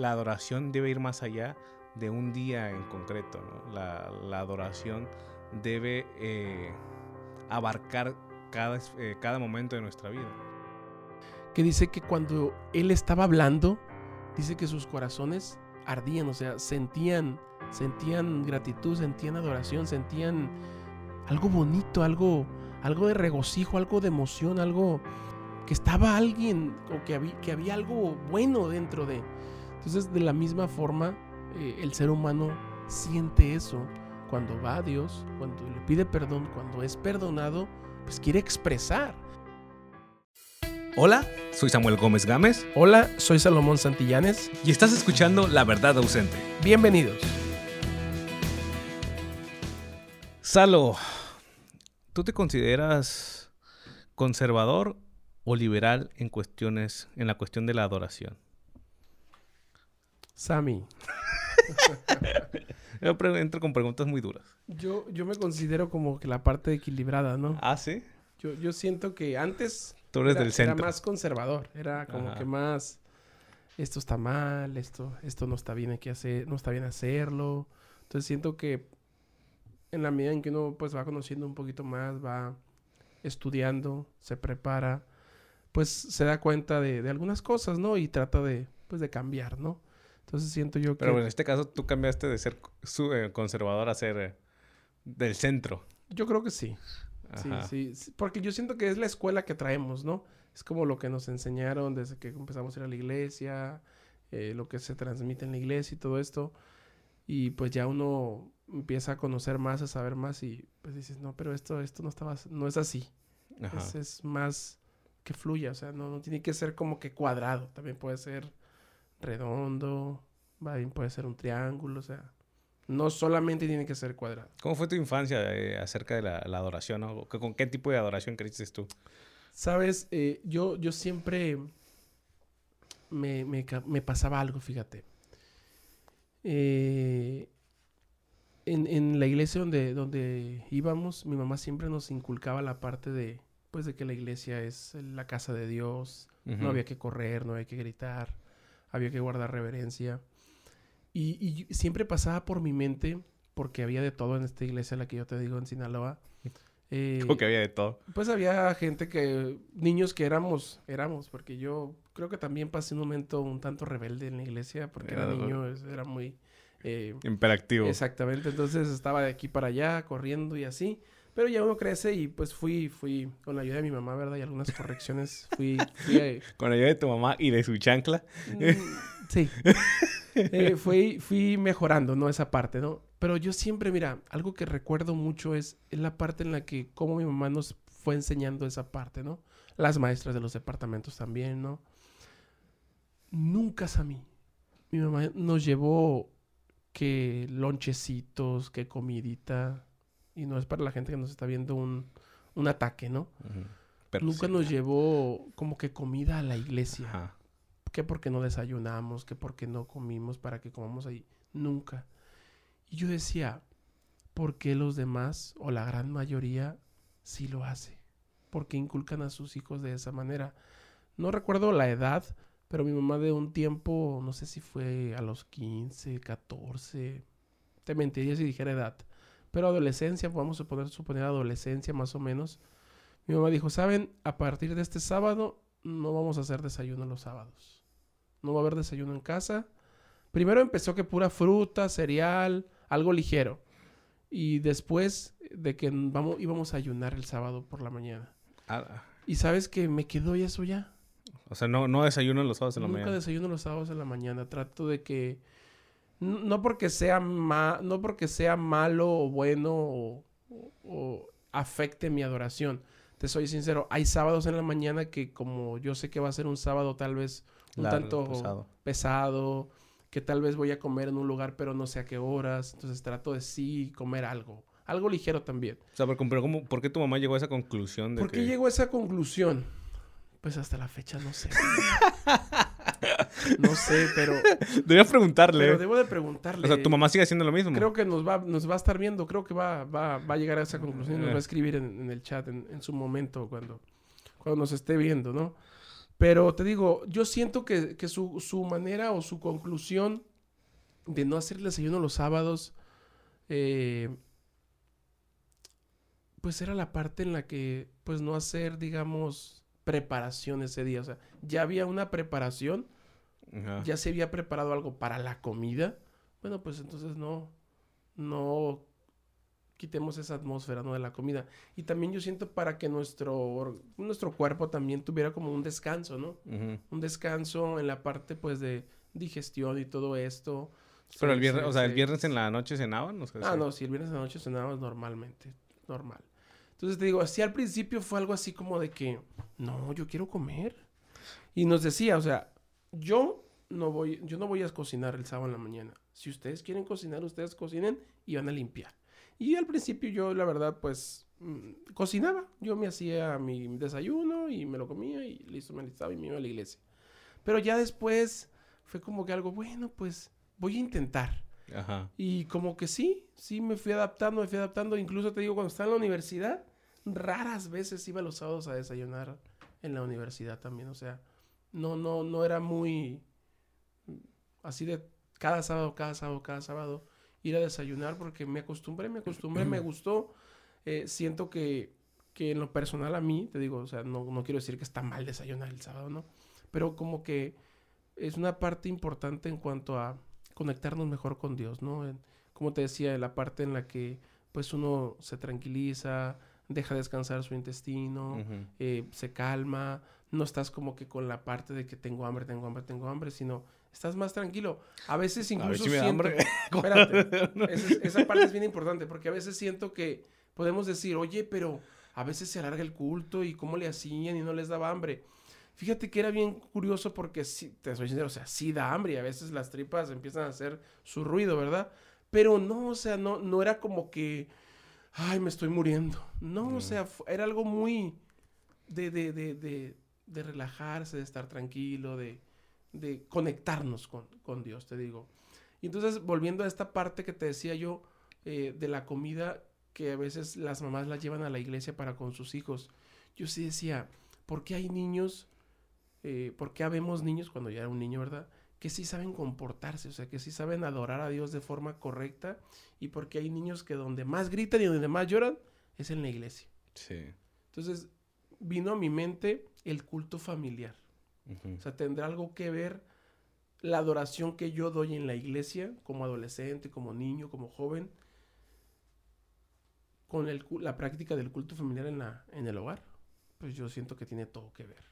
la adoración debe ir más allá de un día en concreto. La, la adoración debe eh, abarcar cada, eh, cada momento de nuestra vida. Que dice que cuando él estaba hablando, dice que sus corazones ardían, o sea, sentían, sentían gratitud, sentían adoración, sentían algo bonito, algo, algo de regocijo, algo de emoción, algo que estaba alguien o que había, que había algo bueno dentro de. Entonces, de la misma forma, eh, el ser humano siente eso cuando va a Dios, cuando le pide perdón, cuando es perdonado, pues quiere expresar. Hola, soy Samuel Gómez Gámez. Hola, soy Salomón Santillanes. Y estás escuchando La Verdad Ausente. Bienvenidos. Salo, ¿tú te consideras conservador o liberal en cuestiones, en la cuestión de la adoración? Sammy. Yo entro con preguntas muy duras. Yo, yo me considero como que la parte equilibrada, ¿no? Ah, sí. Yo, yo siento que antes Tú eres era, del centro. era más conservador, era como Ajá. que más esto está mal, esto, esto no está bien hay que hacer, no está bien hacerlo. Entonces siento que en la medida en que uno pues va conociendo un poquito más, va estudiando, se prepara, pues se da cuenta de, de algunas cosas, ¿no? Y trata de, pues, de cambiar, ¿no? Entonces siento yo que... Pero en este caso tú cambiaste de ser eh, conservador a ser eh, del centro. Yo creo que sí. Ajá. Sí, sí, porque yo siento que es la escuela que traemos, ¿no? Es como lo que nos enseñaron desde que empezamos a ir a la iglesia, eh, lo que se transmite en la iglesia y todo esto. Y pues ya uno empieza a conocer más, a saber más y pues dices, no, pero esto, esto no estaba, no es así. Es, es más que fluya, o sea, no, no tiene que ser como que cuadrado, también puede ser redondo, va bien, puede ser un triángulo, o sea, no solamente tiene que ser cuadrado. ¿Cómo fue tu infancia eh, acerca de la, la adoración? ¿no? ¿Con qué tipo de adoración creciste tú? Sabes, Eh, yo, yo siempre me, me pasaba algo, fíjate. Eh, en, en la iglesia donde, donde íbamos, mi mamá siempre nos inculcaba la parte de, pues, de que la iglesia es la casa de Dios, no había que correr, no había que gritar, había que guardar reverencia. Y, siempre pasaba por mi mente, porque había de todo en esta iglesia, la que yo te digo en Sinaloa. eh, Como que había de todo. pues había gente que, niños que éramos, éramos, porque yo creo que también pasé un momento un tanto rebelde en la iglesia, porque era Era- niño, era muy... eh, Imperactivo. exactamente, entonces estaba de aquí para allá, corriendo y así, pero ya uno crece y pues fui, fui, con la ayuda de mi mamá, ¿verdad? Y algunas correcciones, fui, fui eh, Con la ayuda de tu mamá y de su chancla. Mm, Sí. Eh, fui, fui mejorando, ¿no? Esa parte, ¿no? Pero yo siempre, mira, algo que recuerdo mucho es, es la parte en la que cómo mi mamá nos fue enseñando esa parte, ¿no? Las maestras de los departamentos también, ¿no? Nunca a mí. Mi mamá nos llevó que lonchecitos, que comidita. Y no es para la gente que nos está viendo un, un ataque, ¿no? Pero Nunca sí. nos llevó como que comida a la iglesia Ajá. que porque no desayunamos, que porque no comimos para que comamos ahí. Nunca. Y yo decía, ¿por qué los demás o la gran mayoría sí lo hace? ¿Por qué inculcan a sus hijos de esa manera? No recuerdo la edad, pero mi mamá de un tiempo, no sé si fue a los 15, 14, te mentiría si dijera edad, pero adolescencia, vamos a poner, suponer adolescencia más o menos. Mi mamá dijo, ¿saben? A partir de este sábado no vamos a hacer desayuno los sábados. No va a haber desayuno en casa. Primero empezó que pura fruta, cereal, algo ligero. Y después de que vamos, íbamos a ayunar el sábado por la mañana. Ah, Y sabes que me quedó eso ya. o sea, no, no desayuno los sábados en la Nunca mañana. desayuno los sábados en la mañana. Trato de que no porque sea ma- no porque sea malo o bueno o, afecte mi adoración. Te soy sincero, hay sábados en la mañana que como yo sé que va a ser un sábado tal vez un Largo, tanto pesado. pesado, que tal vez voy a comer en un lugar pero no sé a qué horas, entonces trato de sí comer algo, algo ligero también. O sea, pero, pero ¿cómo- ¿por qué tu mamá llegó a esa conclusión de ¿Por qué que... llegó a esa conclusión? Pues hasta la fecha no sé. no sé, pero, Debería preguntarle. pero debo de preguntarle. O sea, tu mamá sigue haciendo lo mismo. Creo que nos va, nos va a estar viendo, creo que va, va, va a llegar a esa conclusión y nos va a Eh. escribir en, en el chat en, en su momento cuando, cuando nos esté viendo, ¿no? Pero te digo, yo siento que, que su, su manera o su conclusión de no hacer el desayuno los sábados, eh, pues era la parte en la que, pues no hacer, digamos, preparación ese día. O sea, ya había una preparación, Ajá. ya se había preparado algo para la comida. Bueno, pues entonces no, no quitemos esa atmósfera, ¿no? De la comida. Y también yo siento para que nuestro, nuestro cuerpo también tuviera como un descanso, ¿no? Un descanso en la parte, pues, de digestión y todo esto. Pero el viernes, o sea, el viernes en la noche cenaban, o sea, Ah, sí. no, si el viernes en la noche cenábamos normalmente, normal. Entonces te digo, así al principio fue algo así como de que, no, yo quiero comer. Y nos decía, o sea, yo no voy, yo no voy a cocinar el sábado en la mañana. Si ustedes quieren cocinar, ustedes cocinen y van a limpiar. Y al principio yo, la verdad, pues, mm, cocinaba. Yo me hacía mi desayuno y me lo comía y listo, me alistaba y me iba a la iglesia. Pero ya después fue como que algo, bueno, pues voy a intentar. Ajá. Y como que sí, sí me fui adaptando, me fui adaptando. Incluso te digo, cuando estaba en la universidad, raras veces iba los sábados a desayunar en la universidad también. O sea, no, no, no era muy así de cada sábado, cada sábado, cada sábado ir a desayunar porque me acostumbré, me acostumbré, me gustó. Eh, siento que, que en lo personal a mí, te digo, o sea, no, no quiero decir que está mal desayunar el sábado, ¿no? Pero como que es una parte importante en cuanto a conectarnos mejor con Dios, ¿no? En- como te decía, en la parte en la que pues uno se tranquiliza, deja descansar su intestino, eh, se calma, no estás como que con la parte de que tengo hambre, tengo hambre, tengo hambre, sino estás más tranquilo. A veces A ver incluso si siento- hambre. Espérate, esa, es- esa parte es bien importante porque a veces siento que podemos decir, oye, pero a veces se alarga el culto y cómo le hacían y no les daba hambre. Fíjate que era bien curioso porque, sí, te soy sincero, o sea, sí da hambre y a veces las tripas empiezan a hacer su ruido, ¿verdad? Pero no, o sea, no, no era como que, ay, me estoy muriendo. No, o Mm. sea, era algo muy de, de, de, de, de relajarse, de estar tranquilo, de, de conectarnos con, con Dios, te digo. Y entonces, volviendo a esta parte que te decía yo eh, de la comida que a veces las mamás la llevan a la iglesia para con sus hijos, yo sí decía, ¿por qué hay niños, eh, por qué habemos niños cuando ya era un niño, verdad? Que sí saben comportarse, o sea, que sí saben adorar a Dios de forma correcta y porque hay niños que donde más gritan y donde más lloran es en la iglesia. Sí. Entonces, vino a mi mente el culto familiar. Ujú. O sea, tendrá algo que ver la adoración que yo doy en la iglesia, como adolescente, como niño, como joven, con el, la práctica del culto familiar en, la, en el hogar. Pues yo siento que tiene todo que ver.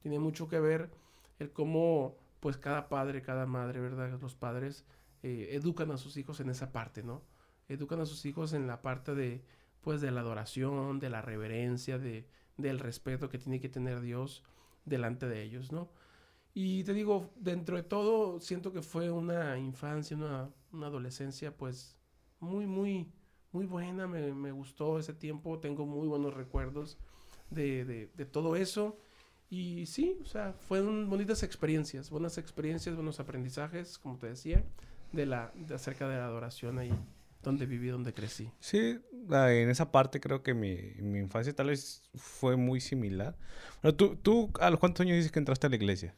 Tiene mucho que ver el cómo, pues cada padre, cada madre, ¿verdad? Los padres eh, educan a sus hijos en esa parte, ¿no? Educan a sus hijos en la parte de, pues, de la adoración, de la reverencia, de, del respeto que tiene que tener Dios delante de ellos, ¿no? Y te digo, dentro de todo, siento que fue una infancia, una, adolescencia, pues, muy, muy, muy buena. Me, me gustó ese tiempo. Tengo muy buenos recuerdos de, de, de todo eso. Y sí, o sea, fueron bonitas experiencias, buenas experiencias, buenos aprendizajes, como te decía, de la, de acerca de la adoración ahí, donde viví, donde crecí. Sí, ah, en esa parte creo que mi, mi infancia tal vez fue muy similar. Bueno, ¿tú, ¿tú a los cuántos años dices que entraste a la iglesia?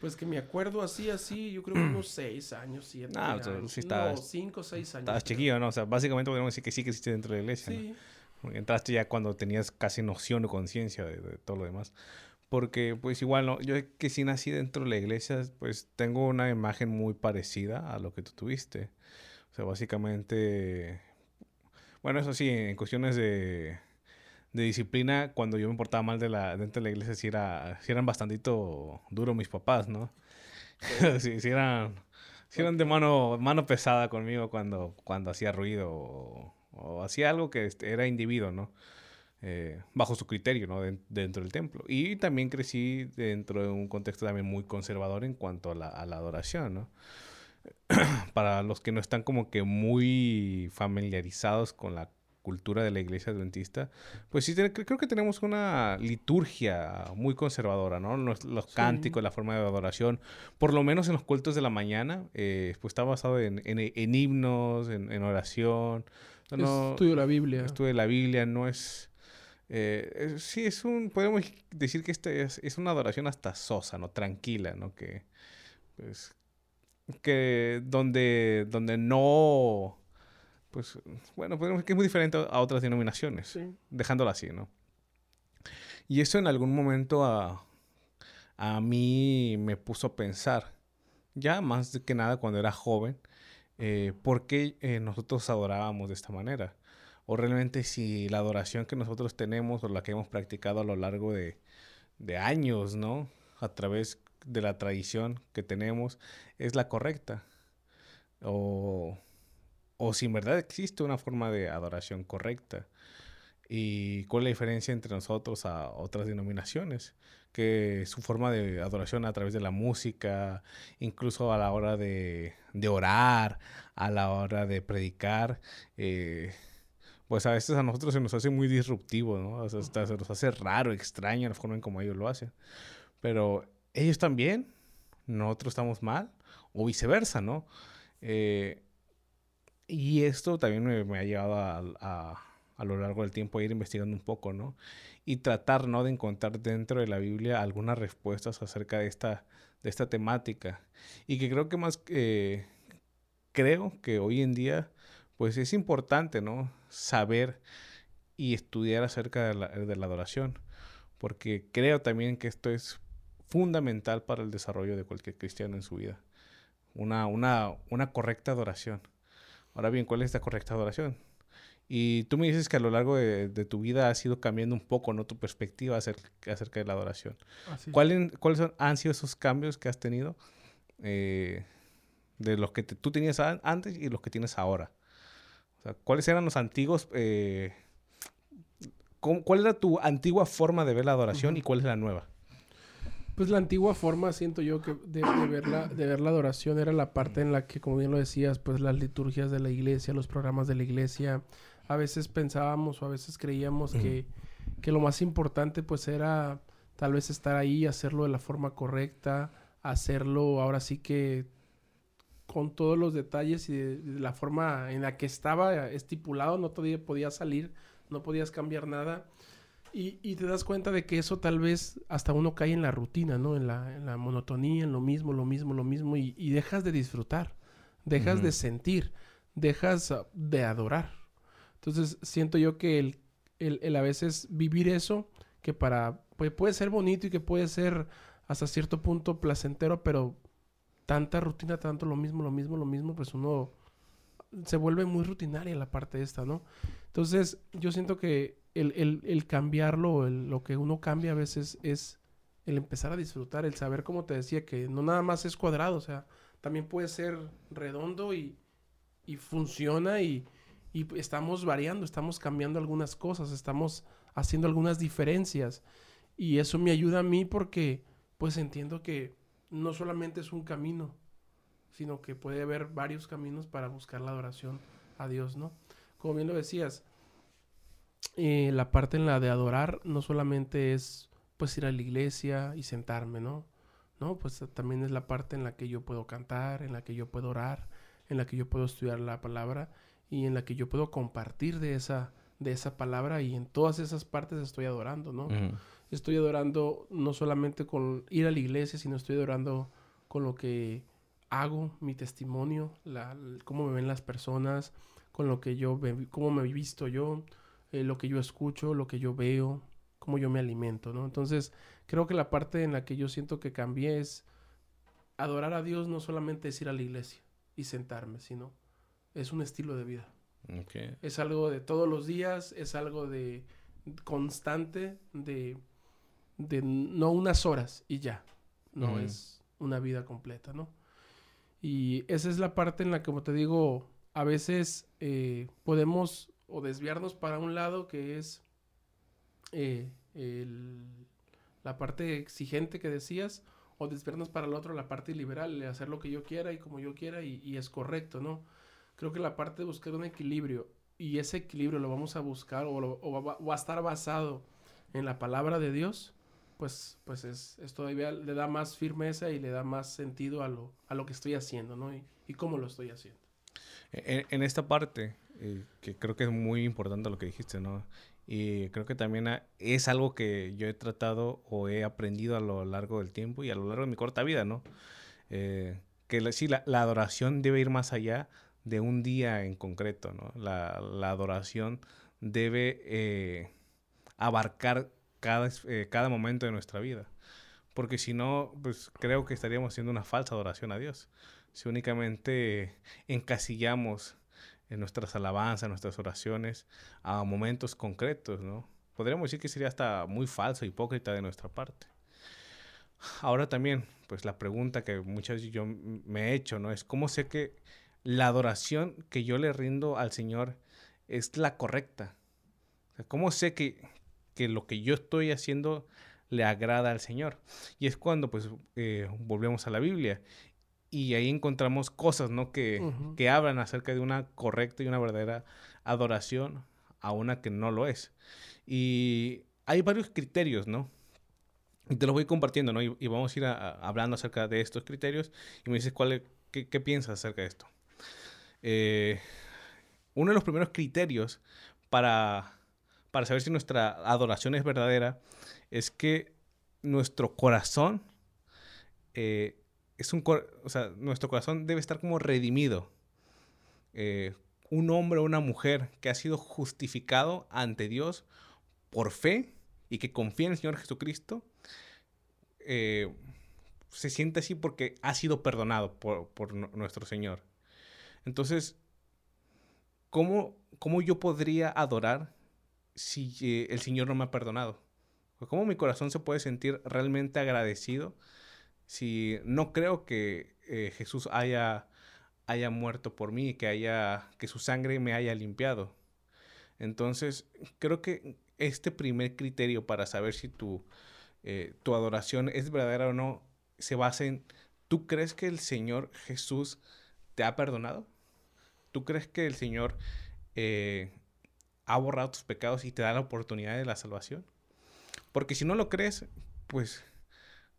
Pues que me acuerdo así, así, yo creo que unos seis años, siete Ah, o sea, años. sí no, estabas- cinco, seis años. Estabas chiquillo, ¿no? O sea, básicamente podemos decir que sí que hiciste dentro de la iglesia, ¿no? Sí, Porque Entraste ya cuando tenías casi noción o conciencia de, de todo lo demás. Porque, pues igual, ¿no? Yo que sí nací dentro de la iglesia, pues tengo una imagen muy parecida a lo que tú tuviste. Sea, básicamente... Bueno, eso sí, en cuestiones de, de disciplina, cuando yo me portaba mal de la, dentro de la iglesia, sí, era, sí eran bastantito duros mis papás, ¿no? sí, sí eran, sí eran de mano, mano pesada conmigo cuando, cuando hacía ruido o, o hacía algo que este, era individuo, ¿no? Eh, bajo su criterio, ¿no? Den- dentro del templo. Y también crecí dentro de un contexto también muy conservador en cuanto a la, a la adoración, ¿no? Para los que no están como que muy familiarizados con la cultura de la iglesia adventista, pues sí, te- creo que tenemos una liturgia muy conservadora, ¿no? Los, los Sí. cánticos, la forma de adoración, por lo menos en los cultos de la mañana, eh, pues está basado en, en- en himnos, en, en oración. No, estudio la Biblia. estudio la Biblia, no es... Eh, sí, es un, podemos decir que este es, es, una adoración hasta sosa, ¿no? Tranquila, ¿no? Que, pues, que donde, donde no, pues, bueno, podemos que es muy diferente a otras denominaciones, sí. dejándolo así, ¿no? Y eso en algún momento a, a mí me puso a pensar, ya más que nada cuando era joven, eh, por qué eh, nosotros adorábamos de esta manera. O realmente si la adoración que nosotros tenemos o la que hemos practicado a lo largo de, de años, ¿no? A través de la tradición que tenemos, es la correcta. O, o si en verdad existe una forma de adoración correcta. ¿Y cuál es la diferencia entre nosotros a otras denominaciones? Que su forma de adoración a través de la música, incluso a la hora de, de orar, a la hora de predicar, eh, pues a veces a nosotros se nos hace muy disruptivo, ¿no? O sea, se nos hace raro, extraño la forma en como ellos lo hacen. Pero ellos también, nosotros estamos mal, o viceversa, ¿no? Eh, y esto también me, ha llevado a a lo largo del tiempo ir investigando un poco, ¿no? Y tratar, ¿no? De encontrar dentro de la Biblia algunas respuestas acerca de esta, de esta temática. Y que creo que más, creo que hoy en día, pues es importante, ¿no? Saber y estudiar acerca de la, de la adoración. Porque creo también que esto es fundamental para el desarrollo de cualquier cristiano en su vida. Una, una, una correcta adoración. Ahora bien, ¿cuál es esta correcta adoración? Y tú me dices que a lo largo de, tu vida ha ido cambiando un poco, ¿no? Tu perspectiva acerca, acerca de la adoración. ¿Cuáles han sido esos cambios que has tenido eh, de los que tú tenías antes y los que tienes ahora? O sea, ¿cuáles eran los antiguos... Eh, ¿Cuál era tu antigua forma de ver la adoración y cuál es la nueva? Pues la antigua forma, siento yo, que de, ver la, de ver la adoración era la parte en la que, como bien lo decías, pues las liturgias de la iglesia, los programas de la iglesia, a veces pensábamos o a veces creíamos que, que, lo más importante pues era tal vez estar ahí, hacerlo de la forma correcta, hacerlo ahora sí que con todos los detalles y de, la forma en la que estaba estipulado, no todavía podía salir, no podías cambiar nada. Y, y, te das cuenta de que eso tal vez hasta uno cae en la rutina, ¿no? En la, en la monotonía, en lo mismo, lo mismo, lo mismo, y, y dejas de disfrutar, dejas de sentir, dejas de adorar. Entonces siento yo que el, el, a veces vivir eso, que para, pues, puede ser bonito y que puede ser hasta cierto punto placentero, pero tanta rutina, tanto lo mismo, lo mismo, lo mismo, pues uno se vuelve muy rutinaria la parte esta, ¿no? Entonces yo siento que el, el, cambiarlo, lo que uno cambia a veces es el empezar a disfrutar, el saber, como te decía, que no nada más es cuadrado, o sea, también puede ser redondo y, y funciona y, y estamos variando, estamos cambiando algunas cosas, estamos haciendo algunas diferencias y eso me ayuda a mí porque pues entiendo que no solamente es un camino, sino que puede haber varios caminos para buscar la adoración a Dios, ¿no? Como bien lo decías, eh, la parte en la de adorar no solamente es pues ir a la iglesia y sentarme, ¿no? No, pues también es la parte en la que yo puedo cantar, en la que yo puedo orar, en la que yo puedo estudiar la palabra y en la que yo puedo compartir de esa, de esa palabra y en todas esas partes estoy adorando, ¿no? Estoy adorando no solamente con ir a la iglesia, sino estoy adorando con lo que hago, mi testimonio, la, cómo me ven las personas, con lo que yo, cómo me he visto yo, eh, lo que yo escucho, lo que yo veo, cómo yo me alimento, ¿no? Entonces, creo que la parte en la que yo siento que cambié es adorar a Dios no solamente es ir a la iglesia y sentarme, sino es un estilo de vida. Es algo de todos los días, es algo de constante, de, de no unas horas y ya. No es una vida completa, ¿no? Y esa es la parte en la que, como te digo, a veces eh, podemos o desviarnos para un lado que es eh, la parte exigente que decías, o desviarnos para el otro, la parte liberal, de hacer lo que yo quiera y como yo quiera y, es correcto, ¿no? creo que la parte de buscar un equilibrio y ese equilibrio lo vamos a buscar o, va, a estar basado en la palabra de Dios, pues, pues es, todavía le da más firmeza y le da más sentido a lo, a lo que estoy haciendo, ¿no? Y cómo lo estoy haciendo. En, esta parte, eh, que creo que es muy importante lo que dijiste, ¿no? Y creo que también es algo que yo he tratado o he aprendido a lo largo del tiempo y a lo largo de mi corta vida, ¿no? Eh, que sí, la, adoración debe ir más allá de un día en concreto, ¿no? La, adoración debe eh, abarcar cada, eh, cada momento de nuestra vida. Porque si no, pues creo que estaríamos haciendo una falsa adoración a Dios. Si únicamente encasillamos en nuestras alabanzas, nuestras oraciones a momentos concretos, ¿no? Podríamos decir que sería hasta muy falso, hipócrita de nuestra parte. Ahora también, pues la pregunta que muchas veces yo me he hecho, ¿no? Es cómo sé que la adoración que yo le rindo al Señor es la correcta. ¿Cómo sé que, que, lo que yo estoy haciendo le agrada al Señor? Y es cuando, pues, eh, volvemos a la Biblia y ahí encontramos cosas, ¿no? Que, que hablan acerca de una correcta y una verdadera adoración a una que no lo es. Y hay varios criterios, ¿no? Y te los voy compartiendo, ¿no? Y, vamos a ir hablando acerca de estos criterios y me dices cuál, qué, piensas acerca de esto. Eh, uno de los primeros criterios para, para saber si nuestra adoración es verdadera es que nuestro corazón eh, es un, o sea, nuestro corazón debe estar como redimido. Eh, un hombre o una mujer que ha sido justificado ante Dios por fe y que confía en el Señor Jesucristo, eh, se siente así porque ha sido perdonado por, nuestro Señor. Entonces, ¿cómo, ¿cómo, yo podría adorar si eh, el Señor no me ha perdonado? ¿Cómo mi corazón se puede sentir realmente agradecido si no creo que eh, Jesús haya, haya muerto por mí, que, haya, que su sangre me haya limpiado. Entonces, creo que este primer criterio para saber si tu, eh, tu adoración es verdadera o no se basa en, ¿tú crees que el Señor Jesús te ha perdonado? ¿Tú crees que el Señor eh, ha borrado tus pecados y te da la oportunidad de la salvación? Porque si no lo crees, pues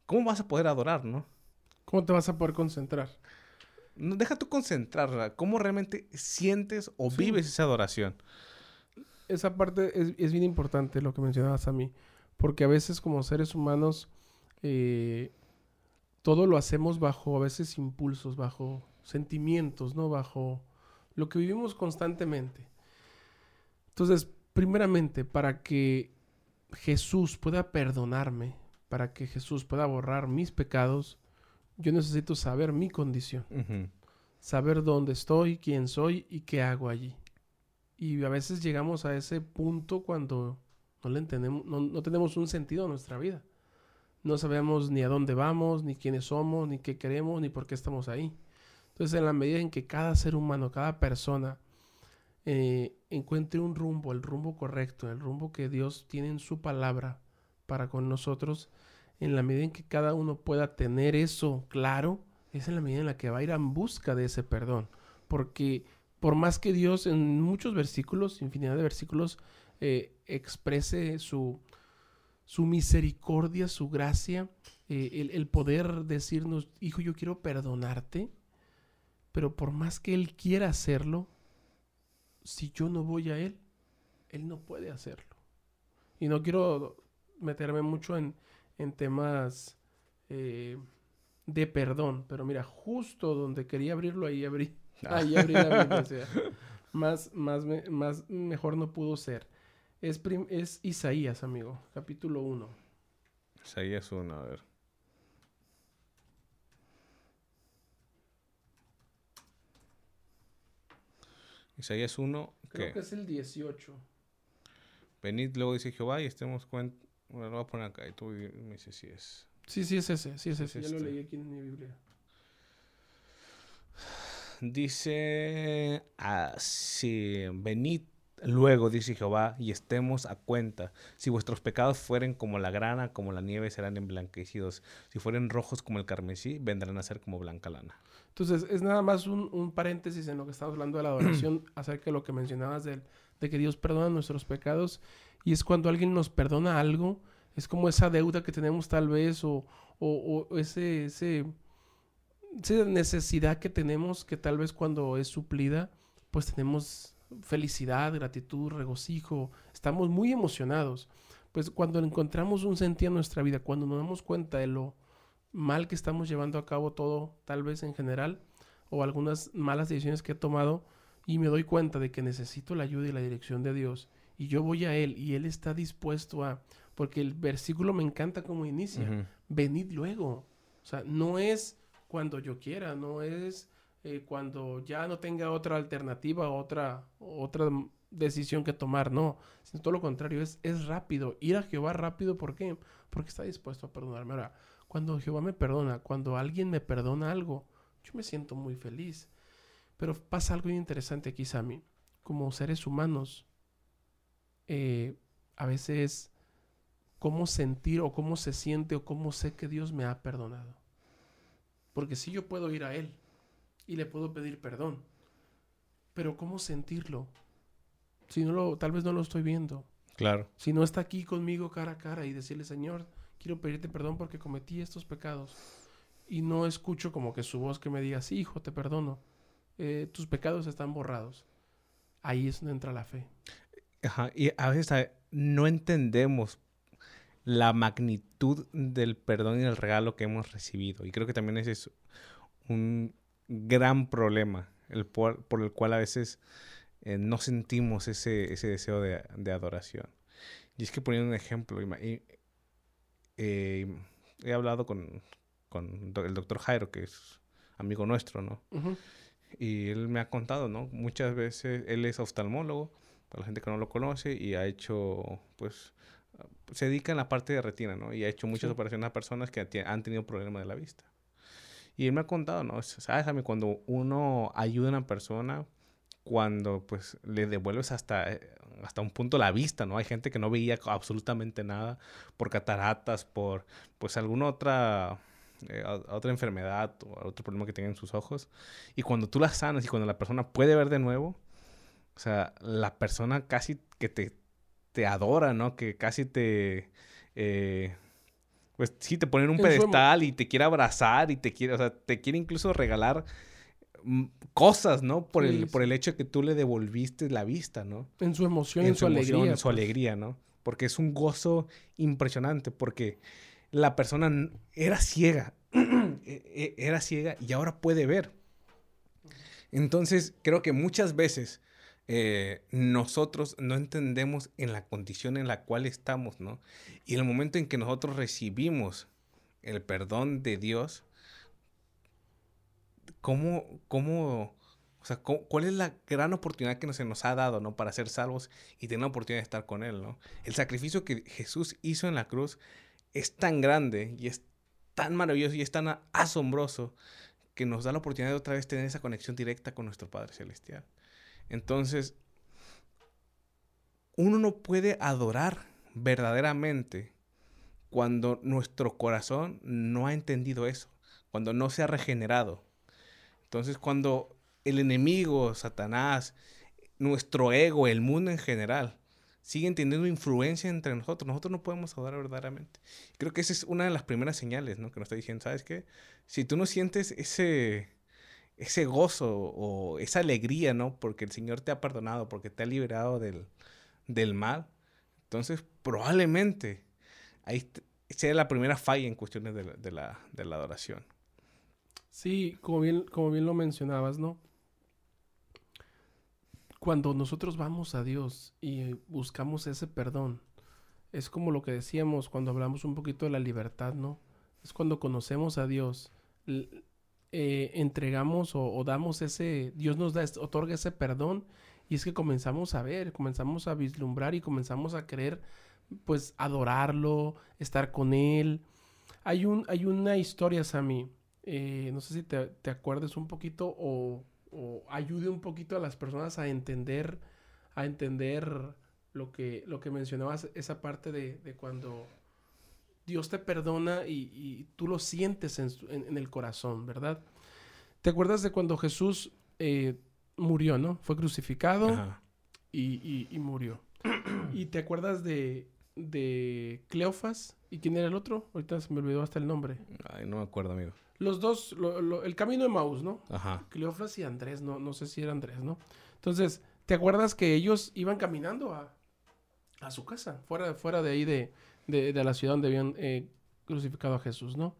¿cómo vas a poder adorar, no? ¿Cómo te vas a poder concentrar? No, deja tú concentrar, ¿cómo realmente sientes o vives esa adoración? Esa parte es, bien importante lo que mencionabas a mí, porque a veces como seres humanos eh, todo lo hacemos bajo a veces impulsos, bajo sentimientos, ¿no? Bajo lo que vivimos constantemente. Entonces, primeramente, para que Jesús pueda perdonarme, para que Jesús pueda borrar mis pecados, yo necesito saber mi condición. Saber dónde estoy, quién soy y qué hago allí. Y a veces llegamos a ese punto cuando no, le entendemos, no, tenemos un sentido en nuestra vida. No sabemos ni a dónde vamos, ni quiénes somos, ni qué queremos, ni por qué estamos ahí. Entonces, en la medida en que cada ser humano, cada persona eh, encuentre un rumbo, el rumbo correcto, el rumbo que Dios tiene en su palabra para con nosotros, en la medida en que cada uno pueda tener eso claro, es en la medida en la que va a ir en busca de ese perdón. Porque por más que Dios en muchos versículos, infinidad de versículos, eh, exprese su, su misericordia, su gracia, eh, el, el, poder decirnos, hijo, yo quiero perdonarte, pero por más que Él quiera hacerlo, si yo no voy a Él, Él no puede hacerlo. Y no quiero meterme mucho en, en temas eh, de perdón. Pero mira, justo donde quería abrirlo, ahí abrí. Ah. Ahí abrí la Biblia. más, más, más mejor no pudo ser. Es, es Isaías, amigo, capítulo 1. Isaías 1, a ver. Isaías 1. Creo que es el 18. Venid, luego dice Jehová, y estemos cuenta bueno, lo voy a poner acá y tú me dices si es. Sí, sí, es ese. Sí, es ese. ya lo este. leí aquí en mi Biblia. Dice así: Venid luego, dice Jehová, y estemos a cuenta. Si vuestros pecados fueren como la grana, como la nieve, serán emblanquecidos. Si fueren rojos como el carmesí, vendrán a ser como blanca lana. Entonces, es nada más un, un paréntesis en lo que estamos hablando de la adoración, acerca de lo que mencionabas de, de que Dios perdona nuestros pecados y es cuando alguien nos perdona algo, es como esa deuda que tenemos tal vez o, o, ese, ese, esa necesidad que tenemos que tal vez cuando es suplida, pues tenemos felicidad, gratitud, regocijo, estamos muy emocionados. Pues cuando encontramos un sentido en nuestra vida, cuando nos damos cuenta de lo mal que estamos llevando a cabo todo, tal vez en general, o algunas malas decisiones que he tomado, y me doy cuenta de que necesito la ayuda y la dirección de Dios, y yo voy a Él, y Él está dispuesto a, porque el versículo me encanta como inicia, venid luego. O sea, no es cuando yo quiera, no es eh, cuando ya no tenga otra alternativa, otra, otra decisión que tomar, no, sino todo lo contrario, es, es rápido. Ir a Jehová rápido, ¿por qué? Porque está dispuesto a perdonarme. Ahora, cuando Jehová me perdona, cuando alguien me perdona algo, yo me siento muy feliz. Pero pasa algo interesante aquí, Sammy. Como seres humanos, eh, a veces cómo sentir o cómo se siente o cómo sé que Dios me ha perdonado. Porque si yo puedo ir a Él y le puedo pedir perdón, pero cómo sentirlo, si no lo, tal vez no lo estoy viendo. Claro. Si no está aquí conmigo cara a cara y decirle, Señor, quiero pedirte perdón porque cometí estos pecados. Y no escucho como que su voz que me diga, sí, hijo, te perdono. Eh, tus pecados están borrados. Ahí es donde entra la fe. Ajá, y a veces no entendemos la magnitud del perdón y el regalo que hemos recibido. Y creo que también ese es un gran problema el por, el cual a veces eh, no sentimos ese, ese deseo de, adoración. Y es que poniendo un ejemplo, eh, he hablado con, con, el doctor Jairo, que es amigo nuestro, ¿no? Y él me ha contado, ¿no? Muchas veces él es oftalmólogo, para la gente que no lo conoce, y ha hecho, pues, se dedica en la parte de retina, ¿no? Y ha hecho muchas operaciones a personas que han tenido problemas de la vista. Y él me ha contado, ¿no? ¿Sabes, a mí cuando uno ayuda a una persona, cuando pues le devuelves hasta, eh, hasta un punto la vista, ¿no? Hay gente que no veía absolutamente nada por cataratas, por pues alguna otra, eh, otra enfermedad o otro problema que tenga en sus ojos. Y cuando tú la sanas y cuando la persona puede ver de nuevo, o sea, la persona casi que te, te adora, ¿no? Que casi te... Eh, pues sí, te ponen un pedestal y te quiere abrazar y te quiere, o sea, te quiere incluso regalar mm, cosas, ¿no? Por, el, por el hecho de que tú le devolviste la vista, ¿no? En su emoción, en, su, alegría. En su pues. alegría, ¿no? Porque es un gozo impresionante, porque la persona era ciega, e, e, era ciega y ahora puede ver. Entonces, creo que muchas veces eh, nosotros no entendemos en la condición en la cual estamos, ¿no? Y el momento en que nosotros recibimos el perdón de Dios, ¿cómo, cómo, o sea, cuál es la gran oportunidad que se nos ha dado, ¿no? Para ser salvos y tener la oportunidad de estar con Él, ¿no? El sacrificio que Jesús hizo en la cruz es tan grande y es tan maravilloso y es tan asombroso que nos da la oportunidad de otra vez tener esa conexión directa con nuestro Padre Celestial. Entonces, uno no puede adorar verdaderamente cuando nuestro corazón no ha entendido eso, cuando no se ha regenerado. Entonces, cuando el enemigo, Satanás, nuestro ego, el mundo en general, siguen teniendo influencia entre nosotros, nosotros no podemos adorar verdaderamente. Creo que esa es una de las primeras señales, ¿no? Que nos está diciendo, ¿sabes qué? Si tú no sientes ese, ese gozo o esa alegría, ¿no? Porque el Señor te ha perdonado, porque te ha liberado del, del mal. Entonces, probablemente ahí sea la primera falla en cuestiones de la, de la, adoración. Sí, como bien, como bien lo mencionabas, ¿no? Cuando nosotros vamos a Dios y buscamos ese perdón, es como lo que decíamos cuando hablamos un poquito de la libertad, ¿no? Es cuando conocemos a Dios, eh, entregamos o, damos ese, Dios nos da, otorga ese perdón y es que comenzamos a ver, comenzamos a vislumbrar y comenzamos a querer, pues, adorarlo, estar con Él. Hay, un, hay una historia, Sammy, eh, no sé si te, te acuerdes un poquito o, o, ayude un poquito a las personas a entender, a entender lo que, lo que mencionabas, esa parte de, de cuando Dios te perdona y, tú lo sientes en, el corazón, ¿verdad? ¿Te acuerdas de cuando Jesús eh, murió, no? Fue crucificado y, murió. ¿Y te acuerdas de, de Cleofas? ¿Y quién era el otro? Ahorita se me olvidó hasta el nombre. Ay, no me acuerdo, amigo. Los dos, el camino de Maús, ¿no? Ajá. Cleofas y Andrés, no, no sé si era Andrés, ¿no? Entonces, ¿Te acuerdas que ellos iban caminando a, a su casa, fuera, fuera de ahí de, de, la ciudad donde habían eh, crucificado a Jesús, ¿no?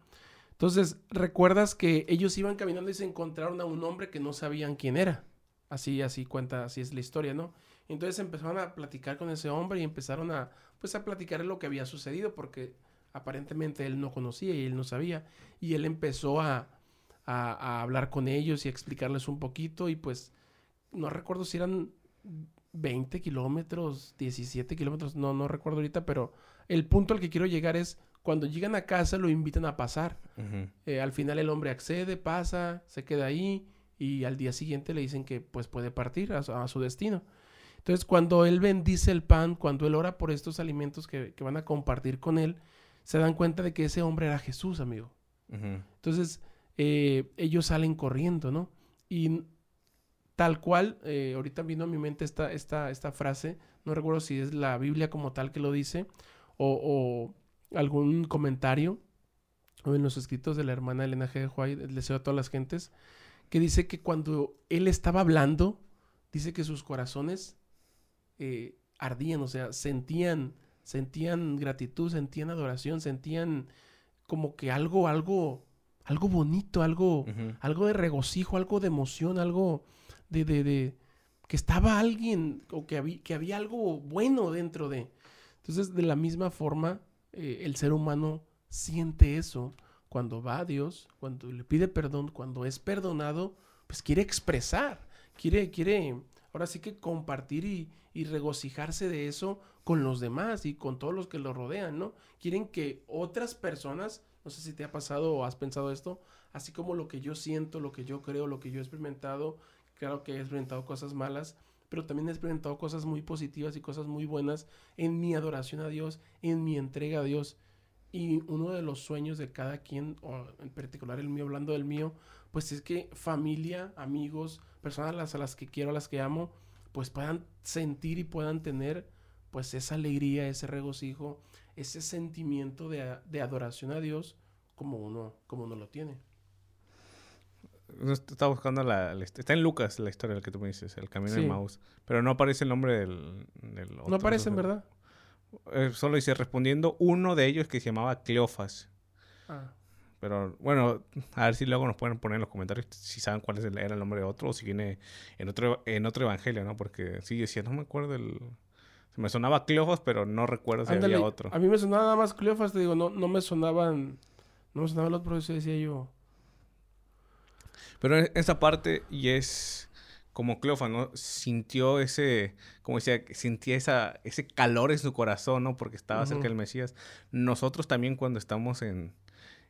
Entonces, recuerdas que ellos iban caminando y se encontraron a un hombre que no sabían quién era. Así, así cuenta, así es la historia, ¿no? Entonces empezaron a platicar con ese hombre y empezaron a, pues, a platicar lo que había sucedido porque aparentemente él no conocía y él no sabía. Y él empezó a, a, a hablar con ellos y a explicarles un poquito y pues, no recuerdo si eran 20 kilómetros, 17 kilómetros, no, no recuerdo ahorita, pero el punto al que quiero llegar es cuando llegan a casa lo invitan a pasar. Eh, al final el hombre accede, pasa, se queda ahí y al día siguiente le dicen que pues puede partir a su, a su destino. Entonces cuando él bendice el pan, cuando él ora por estos alimentos que, que van a compartir con él, se dan cuenta de que ese hombre era Jesús, amigo. Entonces eh, ellos salen corriendo, ¿no? Y tal cual, eh, ahorita vino a mi mente esta, esta, esta frase, no recuerdo si es la Biblia como tal que lo dice, o, o algún comentario, o en los escritos de la hermana Elena G. de White, el deseo a todas las gentes, que dice que cuando él estaba hablando, dice que sus corazones eh, ardían, o sea, sentían, sentían gratitud, sentían adoración, sentían como que algo, algo, algo bonito, algo, algo de regocijo, algo de emoción, algo de, de, de- que estaba alguien o que había, que había algo bueno dentro de. Entonces, de la misma forma, eh, el ser humano siente eso cuando va a Dios, cuando le pide perdón, cuando es perdonado, pues quiere expresar, quiere, quiere, ahora sí que compartir y, y regocijarse de eso con los demás y con todos los que lo rodean, ¿no? Quieren que otras personas, no sé si te ha pasado o has pensado esto, así como lo que yo siento, lo que yo creo, lo que yo he experimentado, claro que he experimentado cosas malas, pero también he experimentado cosas muy positivas y cosas muy buenas en mi adoración a Dios, en mi entrega a Dios. Y uno de los sueños de cada quien, o en particular el mío, hablando del mío, pues es que familia, amigos, personas a las, a las que quiero, a las que amo, pues puedan sentir y puedan tener pues esa alegría, ese regocijo, ese sentimiento de, de adoración a Dios como uno, como uno lo tiene. No, est- Estaba buscando la, la Está en Lucas la historia del que tú me dices, el camino de Sí. Maús. Pero no aparece el nombre del, del No otro, aparece, en verdad. Eh, solo dice respondiendo uno de ellos que se llamaba Cleofas. Ah, Pero bueno, a ver si luego nos pueden poner en los comentarios si saben cuál es el- era el nombre de otro o si viene en otro, en otro evangelio, ¿no? Porque sí, decía, no me acuerdo el... Se me sonaba Cleofas, pero no recuerdo si ándale, había otro. A mí me sonaba nada más Cleofas, te digo, no, no me sonaban, no me sonaban los profesores, decía yo. Pero en esa parte, y es como Cleofas, ¿no? Sintió ese, como decía, sentía esa, ese calor en su corazón, ¿no? Porque estaba cerca Ujú. del Mesías. Nosotros también cuando estamos en,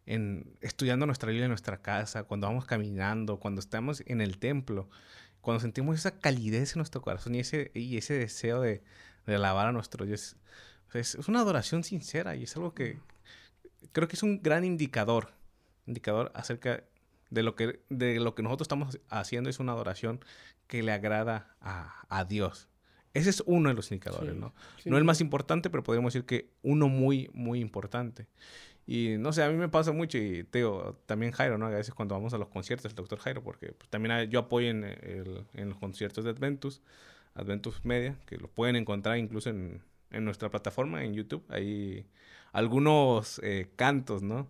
en estudiando nuestra Biblia en nuestra casa, cuando vamos caminando, cuando estamos en el templo, cuando sentimos esa calidez en nuestro corazón y ese, y ese deseo de, de alabar a nuestro Dios, es, es una adoración sincera y es algo que creo que es un gran indicador, indicador acerca de lo que, de lo que nosotros estamos haciendo, es una adoración que le agrada a, a Dios. Ese es uno de los indicadores, Sí, ¿no? sí, no el más importante, pero podríamos decir que uno muy, muy importante. Y no sé, a mí me pasa mucho y te digo, también Jairo, ¿no? A veces cuando vamos a los conciertos, el doctor Jairo, porque pues, también yo apoyo en, el- en los conciertos de Adventus, Adventus Media, que lo pueden encontrar incluso en, en nuestra plataforma, en YouTube. Hay algunos eh, cantos, ¿no?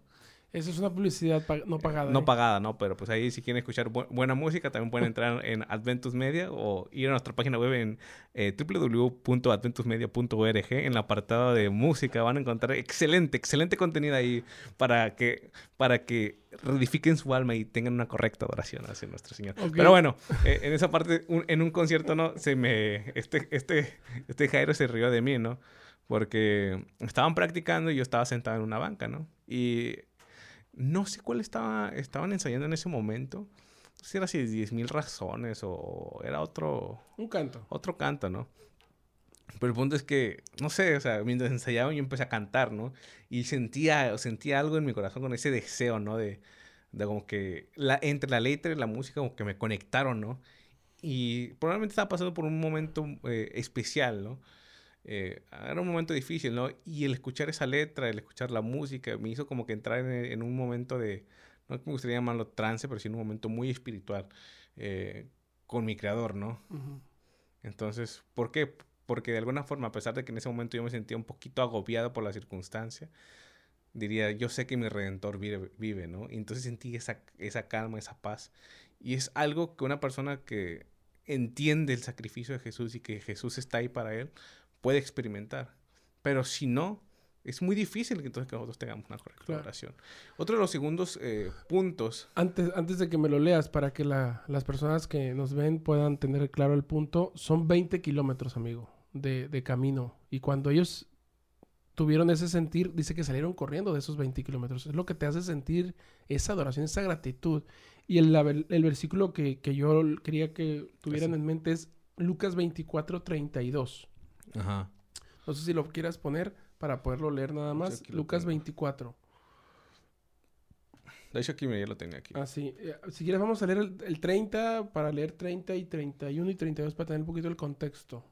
Eso es una publicidad no pagada. No ¿eh? pagada, ¿no? Pero pues ahí si quieren escuchar bu- buena música también pueden entrar en Adventus Media o ir a nuestra página web en eh, www.adventusmedia.org en la apartado de música van a encontrar excelente, excelente contenido ahí para que para que reedifiquen su alma y tengan una correcta adoración hacia nuestro Señor. Pero bueno, eh, en esa parte un- en un concierto no se me este este este Jairo se rió de mí, ¿no? Porque estaban practicando y yo estaba sentado en una banca, ¿no? Y no sé cuál estaba, estaban ensayando en ese momento. No sé si era si 10.000 razones o era otro, Un canto. otro canto, ¿no? Pero el punto es que, no sé, o sea, mientras ensayaban yo empecé a cantar, ¿no? Y sentía, sentía algo en mi corazón con ese deseo, ¿no? De, de como que la, entre la letra y la música como que me conectaron, ¿no? Y probablemente estaba pasando por un momento eh, especial, ¿no? Eh, era un momento difícil, ¿no? Y el escuchar esa letra, el escuchar la música, me hizo como que entrar en, en un momento de, no me gustaría llamarlo trance, pero sí en un momento muy espiritual eh, con mi creador, ¿no? Ujú. Entonces, ¿por qué? Porque de alguna forma, a pesar de que en ese momento yo me sentía un poquito agobiado por la circunstancia, diría, yo sé que mi redentor vive, vive ¿no? Y entonces sentí esa, esa calma, esa paz. Y es algo que una persona que entiende el sacrificio de Jesús y que Jesús está ahí para él, puede experimentar. Pero si no, es muy difícil que entonces que nosotros tengamos una correcta oración. Otro de los segundos eh, puntos. Antes, antes de que me lo leas, para que las personas que nos ven puedan tener claro el punto, son 20 kilómetros, amigo, de, de, camino. Y cuando ellos tuvieron ese sentir, dice que salieron corriendo de esos 20 kilómetros. Es lo que te hace sentir esa adoración, esa gratitud. Y el, el versículo que, que, yo quería que tuvieran en mente es Lucas 24, 32. Ajá. No sé si lo quieras poner para poderlo leer nada más. Lucas 24. De hecho, aquí ya lo tenía aquí. Ah, sí. Eh, si quieres, vamos a leer el, el, 30 para leer 30 y 31 y 32 para tener un poquito el contexto.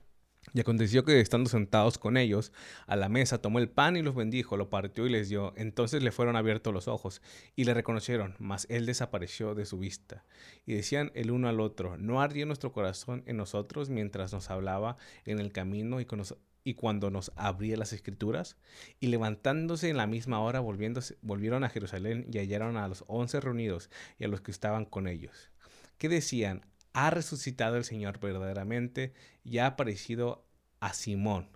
Y aconteció que estando sentados con ellos a la mesa, tomó el pan y los bendijo, lo partió y les dio. Entonces le fueron abiertos los ojos y le reconocieron, mas él desapareció de su vista. Y decían el uno al otro, ¿no ardió nuestro corazón en nosotros mientras nos hablaba en el camino y, y cuando nos abría las escrituras? Y levantándose en la misma hora volvieron a Jerusalén y hallaron a los once reunidos y a los que estaban con ellos. ¿Qué decían? Ha resucitado el Señor verdaderamente y ha aparecido a Simón.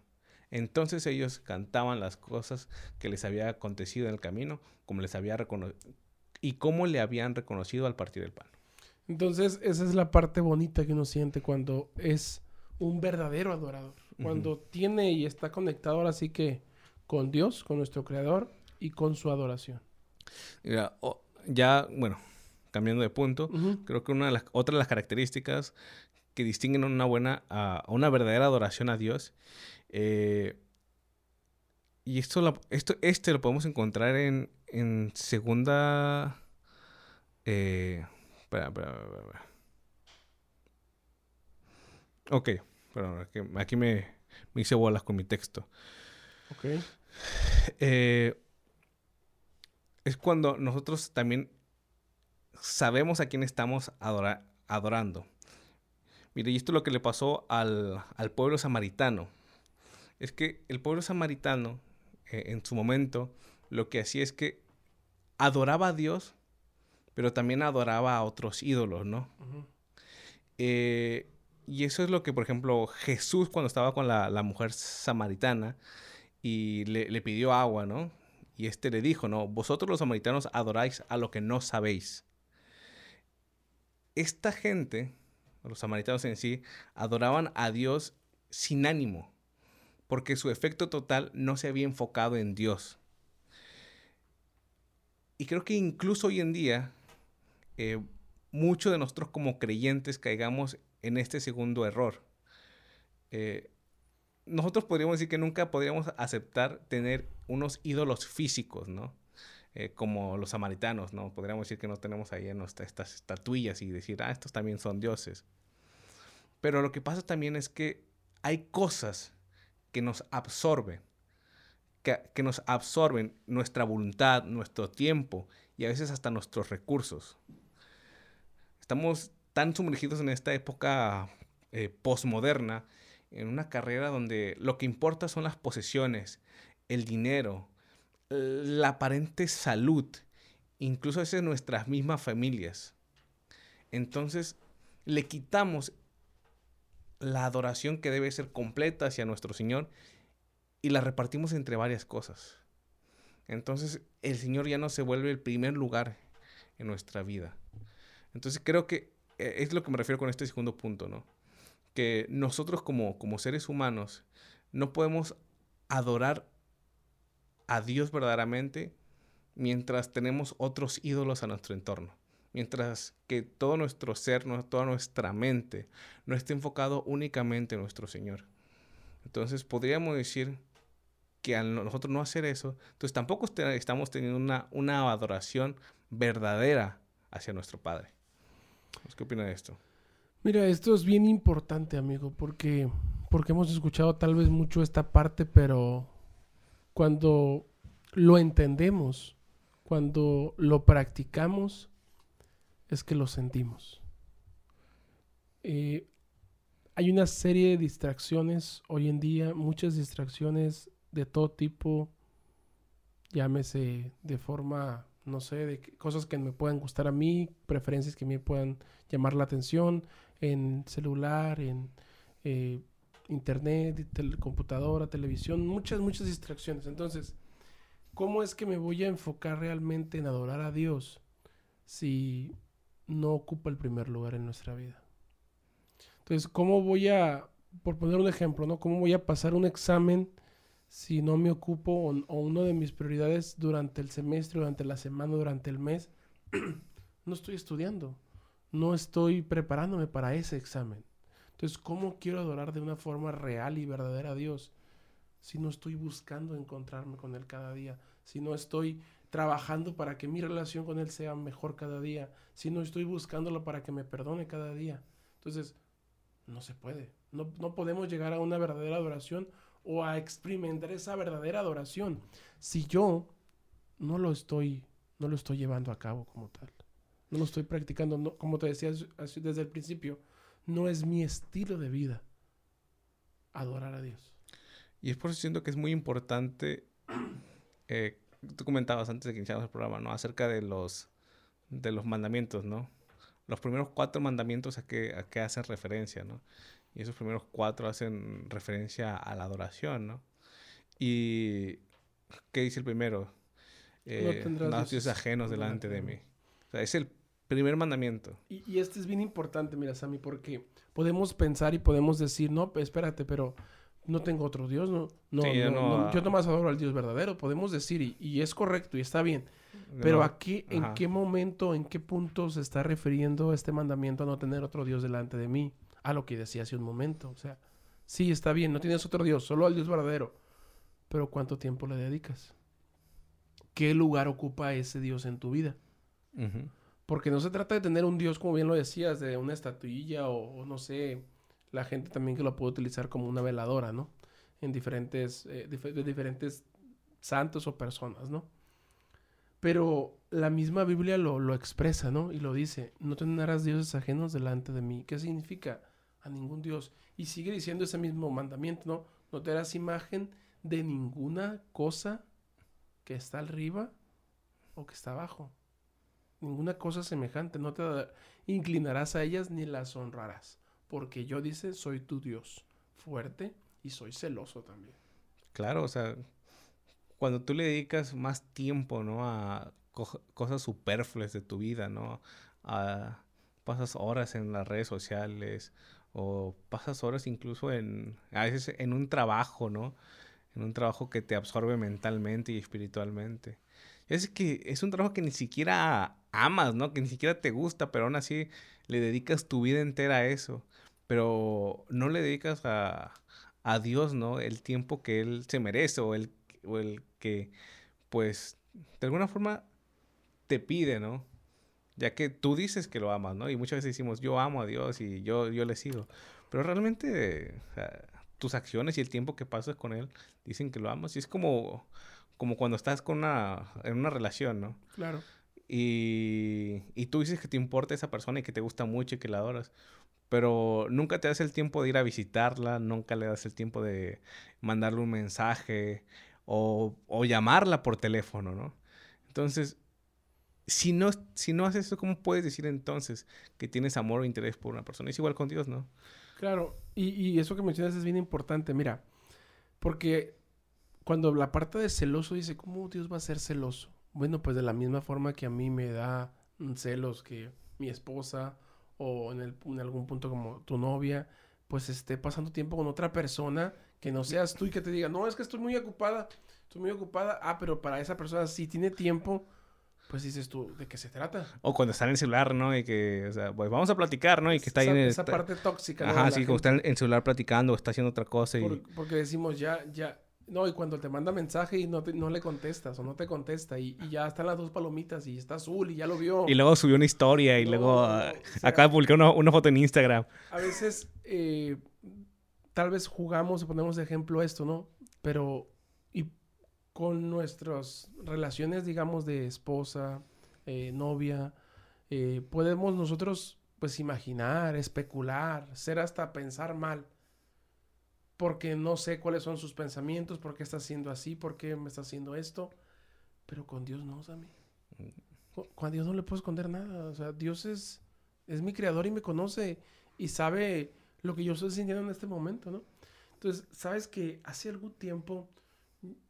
Entonces ellos cantaban las cosas que les había acontecido en el camino, como les había y cómo le habían reconocido al partir del pan. Entonces, esa es la parte bonita que uno siente cuando es un verdadero adorador. Cuando tiene y está conectado ahora sí que con Dios, con nuestro Creador y con su adoración. ya, bueno, cambiando de punto, creo que una de las, otra de las características que distinguen una buena, a una verdadera adoración a Dios, eh, y esto, esto, este lo podemos encontrar en, en segunda... Eh, espera, espera, espera, Ok, pero aquí, me, me, hice bolas con mi texto. Ok. Eh, es cuando nosotros también sabemos a quién estamos adorando. Mire, y esto es lo que le pasó al, pueblo samaritano. Es que el pueblo samaritano, eh, en su momento, lo que hacía es que adoraba a Dios, pero también adoraba a otros ídolos, ¿no? Eh, y eso es lo que, por ejemplo, Jesús cuando estaba con la, mujer samaritana y le, le, pidió agua, ¿no? Y este le dijo, ¿no? Vosotros los samaritanos adoráis a lo que no sabéis esta gente, los samaritanos en sí, adoraban a Dios sin ánimo, porque su efecto total no se había enfocado en Dios. Y creo que incluso hoy en día, eh, muchos de nosotros como creyentes caigamos en este segundo error. Eh, nosotros podríamos decir que nunca podríamos aceptar tener unos ídolos físicos, ¿no? Eh, como los samaritanos, ¿no? Podríamos decir que no tenemos ahí en estas estatuillas y decir, ah, estos también son dioses. Pero lo que pasa también es que hay cosas que nos absorben, que, que nos absorben nuestra voluntad, nuestro tiempo y a veces hasta nuestros recursos. Estamos tan sumergidos en esta época eh, posmoderna, en una carrera donde lo que importa son las posesiones, el dinero, la aparente salud, incluso a veces nuestras mismas familias. Entonces, le quitamos la adoración que debe ser completa hacia nuestro Señor y la repartimos entre varias cosas. Entonces, el Señor ya no se vuelve el primer lugar en nuestra vida. Entonces, creo que eh, es lo que me refiero con este segundo punto, ¿no? Que nosotros como, como seres humanos no podemos adorar a Dios verdaderamente mientras tenemos otros ídolos a nuestro entorno. Mientras que todo nuestro ser, toda nuestra mente no esté enfocado únicamente en nuestro Señor. Entonces podríamos decir que al nosotros no hacer eso, entonces tampoco estamos teniendo una, una adoración verdadera hacia nuestro Padre. ¿Qué opina de esto? Mira, esto es bien importante, amigo, porque, porque hemos escuchado tal vez mucho esta parte, pero cuando lo entendemos, cuando lo practicamos, es que lo sentimos. Eh, hay una serie de distracciones hoy en día, muchas distracciones de todo tipo, llámese de forma, no sé, de cosas que me puedan gustar a mí, preferencias que me puedan llamar la atención en celular, en eh, internet, computadora, televisión, muchas, muchas distracciones. Entonces, ¿cómo es que me voy a enfocar realmente en adorar a Dios si no ocupa el primer lugar en nuestra vida? Entonces, ¿cómo voy a, por poner un ejemplo, ¿no? ¿Cómo voy a pasar un examen si no me ocupo o, o una de mis prioridades durante el semestre, durante la semana, durante el mes? no estoy estudiando, no estoy preparándome para ese examen. Entonces, ¿cómo quiero adorar de una forma real y verdadera a Dios si no estoy buscando encontrarme con Él cada día? Si no estoy trabajando para que mi relación con Él sea mejor cada día, si no estoy buscándolo para que me perdone cada día. Entonces, no se puede. No, podemos llegar a una verdadera adoración o a experimentar esa verdadera adoración si yo no lo estoy, no lo estoy llevando a cabo como tal. No lo estoy practicando, no, como te decía desde el principio, no es mi estilo de vida adorar a Dios. Y es por eso siento que es muy importante, eh, tú comentabas antes de que iniciáramos el programa, ¿no? Acerca de los, de los mandamientos, ¿no? los primeros cuatro mandamientos a qué, a hacen referencia, ¿no? Y esos primeros cuatro hacen referencia a la adoración, ¿no? Y ¿qué dice el primero? Eh, no tendrás dioses ajenos delante de mí. O sea, es el primer mandamiento. Y, y, este es bien importante, mira, Sammy, porque podemos pensar y podemos decir, no, espérate, pero no tengo otro Dios, no, no, no, no, yo nomás adoro al Dios verdadero, podemos decir, y, y es correcto y está bien. Pero aquí, ¿en qué momento, en qué punto se está refiriendo este mandamiento a no tener otro Dios delante de mí? A lo que decía hace un momento. O sea, sí, está bien, no tienes otro Dios, solo al Dios verdadero. Pero ¿cuánto tiempo le dedicas? ¿Qué lugar ocupa ese Dios en tu vida? Porque no se trata de tener un Dios, como bien lo decías, de una estatuilla o, no sé, la gente también que lo puede utilizar como una veladora, ¿no? En diferentes, eh, de diferentes santos o personas, ¿no? Pero la misma Biblia lo, expresa, ¿no? Y lo dice, no tendrás dioses ajenos delante de mí. ¿Qué significa? A ningún Dios. Y sigue diciendo ese mismo mandamiento, ¿no? No te harás imagen de ninguna cosa que está arriba o que está abajo. Ninguna cosa semejante. No te inclinarás a ellas ni las honrarás. Porque yo, dice, soy tu Dios, fuerte y soy celoso también. Claro, o sea, cuando tú le dedicas más tiempo, ¿no? A cosas superfluas de tu vida, ¿no? A, pasas horas en las redes sociales o pasas horas incluso en, a veces en un trabajo, ¿no? En un trabajo que te absorbe mentalmente y espiritualmente. Es que es un trabajo que ni siquiera amas, ¿no? Que ni siquiera te gusta, pero aún así le dedicas tu vida entera a eso. Pero no le dedicas a, a Dios, ¿no? El tiempo que Él se merece o el o el que, pues, de alguna forma te pide, ¿no? Ya que tú dices que lo amas, ¿no? Y muchas veces decimos, yo amo a Dios y yo, yo le sigo. Pero realmente tus acciones y el tiempo que pasas con Él dicen que lo amas. Y es como, como cuando estás con una, en una relación, ¿no? Claro. Y, y tú dices que te importa esa persona y que te gusta mucho y que la adoras pero nunca te das el tiempo de ir a visitarla, nunca le das el tiempo de mandarle un mensaje, o, o llamarla por teléfono, ¿no? Entonces, si no, si no haces eso, ¿cómo puedes decir entonces que tienes amor o interés por una persona? Es igual con Dios, ¿no? Claro, y, y eso que mencionas es bien importante, mira, porque cuando la parte de celoso dice, ¿cómo Dios va a ser celoso? Bueno, pues de la misma forma que a mí me da celos que mi esposa o en, el, en algún punto como tu novia, pues esté pasando tiempo con otra persona que no seas tú y que te diga, no, es que estoy muy ocupada, estoy muy ocupada. Ah, pero para esa persona si tiene tiempo, pues dices tú, ¿de qué se trata? O cuando está en el celular, ¿no? Y que, o sea, pues vamos a platicar, ¿no? Y que está ahí en Esa parte tóxica, ¿no? Ajá, sí, como está en el celular platicando o está haciendo otra cosa y... porque decimos, ya, ya... No, y cuando te manda mensaje y no, no le contestas o no te contesta y, ya están las dos palomitas y está azul y ya lo vio. Y luego subió una historia y luego acaba de publicar una, una, foto en Instagram. A veces... Eh, tal vez jugamos y ponemos de ejemplo esto, ¿no? Pero y con nuestras relaciones, digamos, de esposa, eh, novia, eh, podemos nosotros pues imaginar, especular, ser hasta pensar mal. Porque no sé cuáles son sus pensamientos, por qué está haciendo así, por qué me está haciendo esto. Pero con Dios no, Sammy. Con Dios no le puedo esconder nada. O sea, Dios es, es mi creador y me conoce y sabe lo que yo estoy sintiendo en este momento, ¿no? Entonces, sabes que hace algún tiempo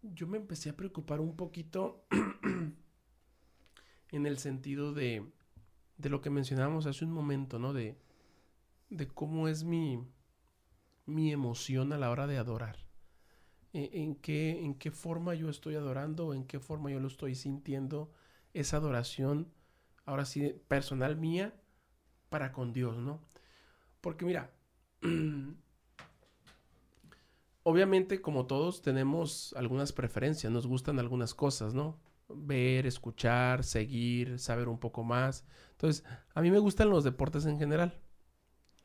yo me empecé a preocupar un poquito en el sentido de, de lo que mencionábamos hace un momento, ¿no? De, de cómo es mi, mi emoción a la hora de adorar. E, en, qué, ¿En qué forma yo estoy adorando? ¿En qué forma yo lo estoy sintiendo? Esa adoración, ahora sí, personal mía, para con Dios, ¿no? Porque mira, obviamente como todos tenemos algunas preferencias, nos gustan algunas cosas, ¿no? Ver, escuchar, seguir, saber un poco más. Entonces, a mí me gustan los deportes en general.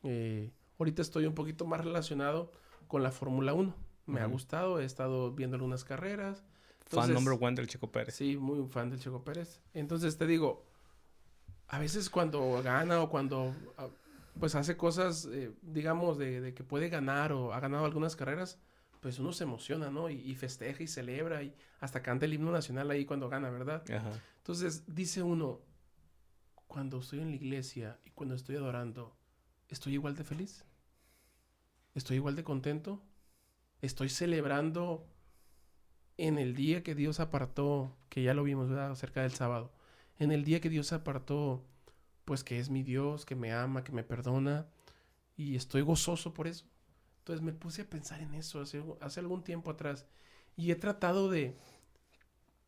Eh, ahorita estoy un poquito más relacionado con la Fórmula 1. Me ha gustado, he estado viendo algunas carreras. fan number one del Checo Pérez. Sí, muy fan del Checo Pérez. Entonces te digo, a veces cuando gana o cuando ah, pues hace cosas, eh, digamos, de, que puede ganar o ha ganado algunas carreras, pues uno se emociona, ¿no? Y, festeja y celebra y hasta canta el himno nacional ahí cuando gana, ¿verdad? Entonces dice uno, cuando estoy en la iglesia y cuando estoy adorando, ¿estoy igual de feliz? ¿Estoy igual de contento? ¿Estoy celebrando en el día que Dios apartó, que ya lo vimos, ¿verdad? Acerca del sábado, en el día que Dios apartó pues que es mi Dios, que me ama, que me perdona y estoy gozoso por eso. Entonces me puse a pensar en eso hace, hace algún tiempo atrás y he tratado de,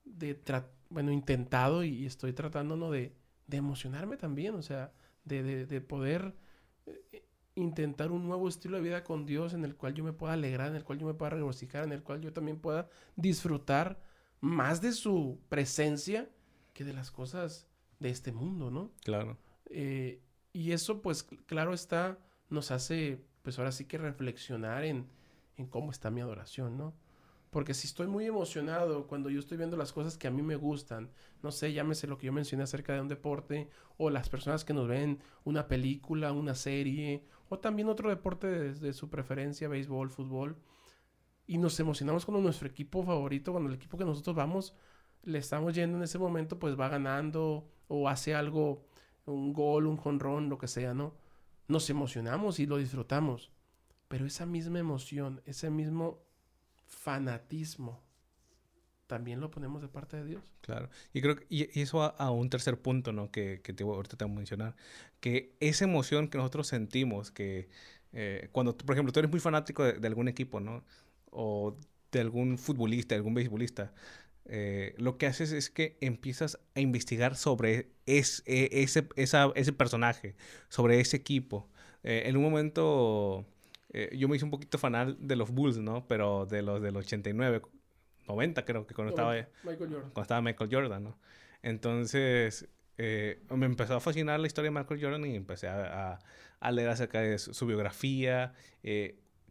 de bueno, intentado y, estoy tratando ¿no? de, de, emocionarme también, o sea, de, de, poder intentar un nuevo estilo de vida con Dios en el cual yo me pueda alegrar, en el cual yo me pueda regocijar, en el cual yo también pueda disfrutar más de su presencia que de las cosas de este mundo, ¿no? Claro. Eh, y eso, pues, claro está, nos hace, pues ahora sí que reflexionar en, en cómo está mi adoración, ¿no? Porque si estoy muy emocionado cuando yo estoy viendo las cosas que a mí me gustan, no sé, llámese lo que yo mencioné acerca de un deporte, o las personas que nos ven una película, una serie, o también otro deporte de, de su preferencia, béisbol, fútbol, y nos emocionamos cuando nuestro equipo favorito, cuando el equipo que nosotros vamos, le estamos yendo en ese momento, pues va ganando o hace algo un gol, un jonrón, lo que sea, ¿no? Nos emocionamos y lo disfrutamos. Pero esa misma emoción, ese mismo fanatismo, también lo ponemos de parte de Dios. Claro. Y creo que y eso a, un tercer punto, ¿no? Que, que te, ahorita te voy a mencionar. Que esa emoción que nosotros sentimos, que eh, cuando, por ejemplo, tú eres muy fanático de, algún equipo, ¿no? O de algún futbolista, de algún beisbolista, eh, lo que haces es que empiezas a investigar sobre es, e, ese, ese personaje, sobre ese equipo. Eh, en un momento eh, yo me hice un poquito fanal de los Bulls, ¿no? Pero de los del 89, 90 creo que cuando, estaba, Michael Jordan. cuando estaba Michael Jordan, ¿no? Entonces me empezó a fascinar la historia de Michael Jordan y empecé a, a, leer acerca de su, su biografía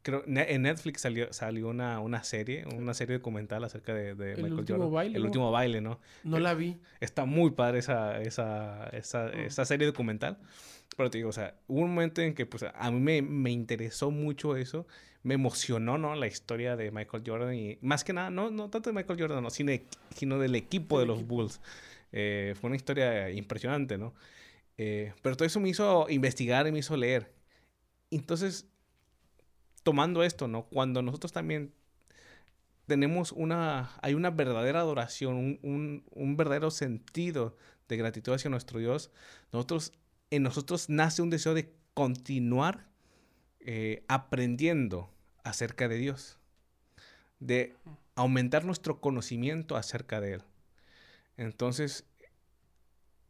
creo en Netflix salió, salió una, una serie, una serie documental acerca de, de el último Baile, el último baile, ¿no? No eh, la vi. Está muy padre esa, esa, esa, mm. esa, serie documental. Pero te digo, o sea, hubo un momento en que pues a mí me, me interesó mucho eso. Me emocionó, ¿no? La historia de Michael Jordan y más que nada, no, no tanto de Michael Jordan, no, sino, sino del equipo de los Bulls. Eh, fue una historia impresionante, ¿no? Eh, pero todo eso me hizo investigar y me hizo leer. Entonces, tomando esto, ¿no? Cuando nosotros también tenemos una, hay una verdadera adoración, un, verdadero sentido de gratitud hacia nuestro Dios, nosotros, en nosotros nace un deseo de continuar eh, aprendiendo acerca de Dios, de aumentar nuestro conocimiento acerca de Él. Entonces,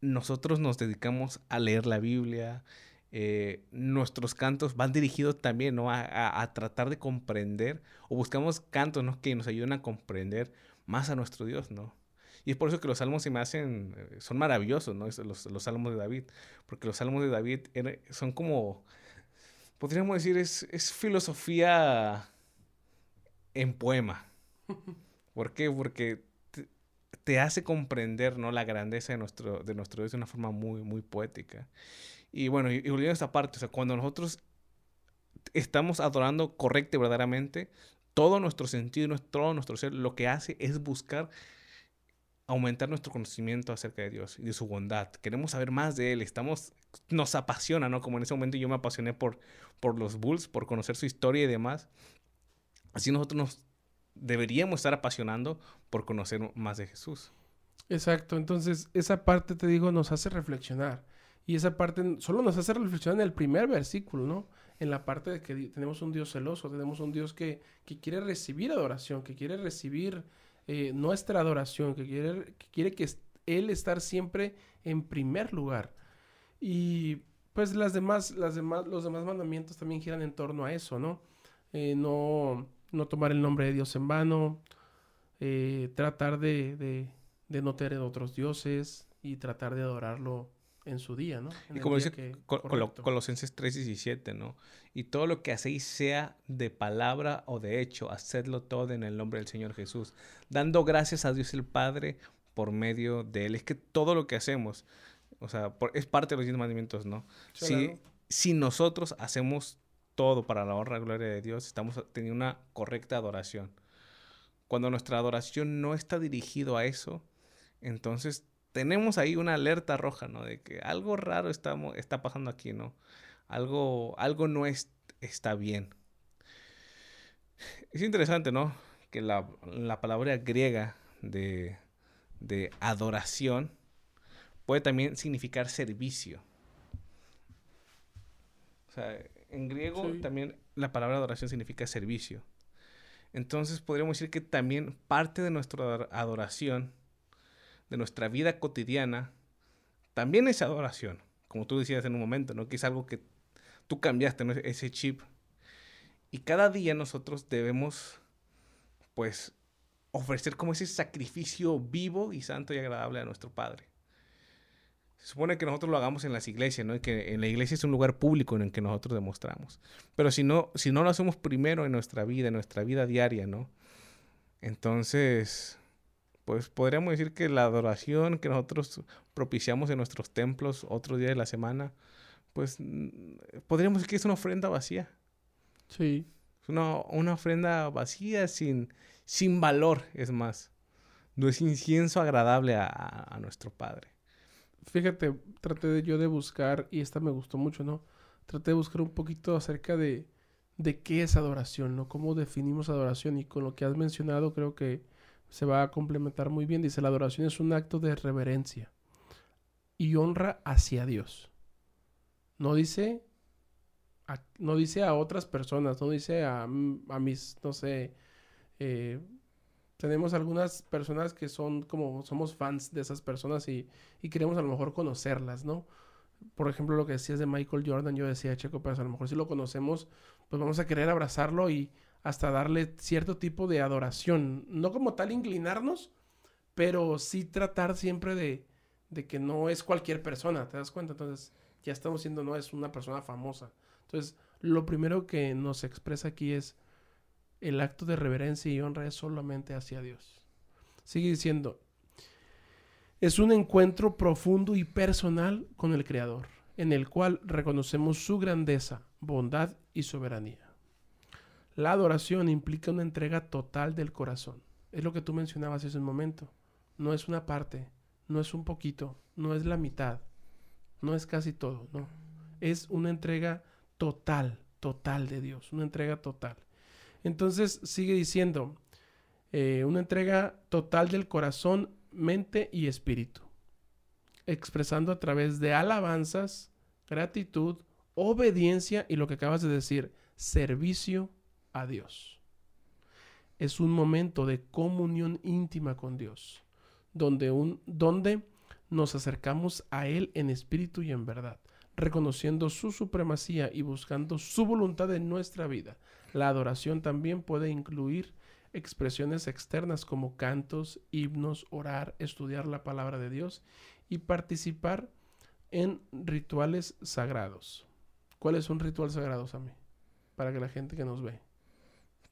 nosotros nos dedicamos a leer la Biblia, eh, nuestros cantos van dirigidos también ¿no? a, tratar de comprender o buscamos cantos ¿no? que nos ayuden a comprender más a nuestro Dios, ¿no? Y es por eso que los salmos se me hacen, eh, son maravillosos, ¿no? Los, los salmos de David, porque los salmos de David son como, podríamos decir, es, es filosofía en poema. ¿Por qué? Porque te, te, hace comprender, ¿no? La grandeza de nuestro, de nuestro Dios de una forma muy, muy poética. Y bueno, y, y volviendo a esta parte, o sea, cuando nosotros estamos adorando correcto y verdaderamente, todo nuestro sentido, todo nuestro ser, lo que hace es buscar aumentar nuestro conocimiento acerca de Dios y de su bondad. Queremos saber más de Él. Estamos, nos apasiona, ¿no? Como en ese momento yo me apasioné por, por los Bulls, por conocer su historia y demás. Así nosotros nos deberíamos estar apasionando por conocer más de Jesús. Exacto. Entonces, esa parte, te digo, nos hace reflexionar. Y esa parte solo nos hace reflexionar en el primer versículo, ¿no? En la parte de que tenemos un Dios celoso, tenemos un Dios que, que quiere recibir adoración, que quiere recibir eh, nuestra adoración, que quiere, que quiere que Él estar siempre en primer lugar. Y pues las demás, las demás, los demás mandamientos también giran en torno a eso, ¿no? Eh, no, no tomar el nombre de Dios en vano, eh, tratar de, de, de, no tener otros dioses y tratar de adorarlo en su día, ¿no? y como dice que, Colosenses 3:17, ¿no? Y todo lo que hacéis sea de palabra o de hecho, hacedlo todo en el nombre del Señor Jesús, dando gracias a Dios el Padre por medio de Él. Es que todo lo que hacemos, o sea, es parte de los diez mandamientos, ¿no? Si, si nosotros hacemos todo para la honra y gloria de Dios, estamos teniendo una correcta adoración. Cuando nuestra adoración no está dirigido a eso, entonces tenemos ahí una alerta roja, ¿no? De que algo raro está, está pasando aquí, ¿no? Algo, algo no es, está bien. Es interesante, ¿no? Que la, la palabra griega de, de, adoración puede también significar servicio. O sea, en griego también la palabra adoración significa servicio. Entonces podríamos decir que también parte de nuestra adoración de nuestra vida cotidiana, también es adoración, como tú decías en un momento, ¿no? Que es algo que tú cambiaste, ¿no? Ese chip. Y cada día nosotros debemos, pues, ofrecer como ese sacrificio vivo y santo y agradable a nuestro Padre. Se supone que nosotros lo hagamos en las iglesias, ¿no? Y que en la iglesia es un lugar público en el que nosotros demostramos. Pero si no, si no lo hacemos primero en nuestra vida, en nuestra vida diaria, ¿no? Entonces, pues podríamos decir que la adoración que nosotros propiciamos en nuestros templos otro día de la semana, pues podríamos decir que es una ofrenda vacía. Sí. Es una, una ofrenda vacía sin, sin valor, es más. No es incienso agradable a, a nuestro Padre. Fíjate, traté de, yo de buscar, y esta me gustó mucho, ¿no? Traté de buscar un poquito acerca de, de qué es adoración, ¿no? Cómo definimos adoración. Y con lo que has mencionado, creo que se va a complementar muy bien. Dice, la adoración es un acto de reverencia y honra hacia Dios. No dice a, no dice a otras personas, no dice a, a mis, no sé, eh, tenemos algunas personas que son como, somos fans de esas personas y, y, queremos a lo mejor conocerlas, ¿no? Por ejemplo, lo que decías de Michael Jordan, yo decía, Checo, pues a lo mejor si lo conocemos, pues vamos a querer abrazarlo y hasta darle cierto tipo de adoración. No como tal inclinarnos, pero sí tratar siempre de, de que no es cualquier persona, ¿te das cuenta? Entonces ya estamos siendo, no es una persona famosa. Entonces, lo primero que nos expresa aquí es el acto de reverencia y honra es solamente hacia Dios. Sigue diciendo, es un encuentro profundo y personal con el Creador, en el cual reconocemos su grandeza, bondad y soberanía. La adoración implica una entrega total del corazón. Es lo que tú mencionabas hace un momento. No es una parte, no es un poquito, no es la mitad, no es casi todo, no. Es una entrega total, total de Dios, una entrega total. Entonces sigue diciendo, eh, una entrega total del corazón, mente y espíritu, expresando a través de alabanzas, gratitud, obediencia y lo que acabas de decir, servicio a Dios. Es un momento de comunión íntima con Dios, donde, un, donde nos acercamos a Él en espíritu y en verdad, reconociendo su supremacía y buscando su voluntad en nuestra vida. La adoración también puede incluir expresiones externas como cantos, himnos, orar, estudiar la palabra de Dios y participar en rituales sagrados. ¿Cuál es un ritual sagrado, Sammy? Para que la gente que nos ve.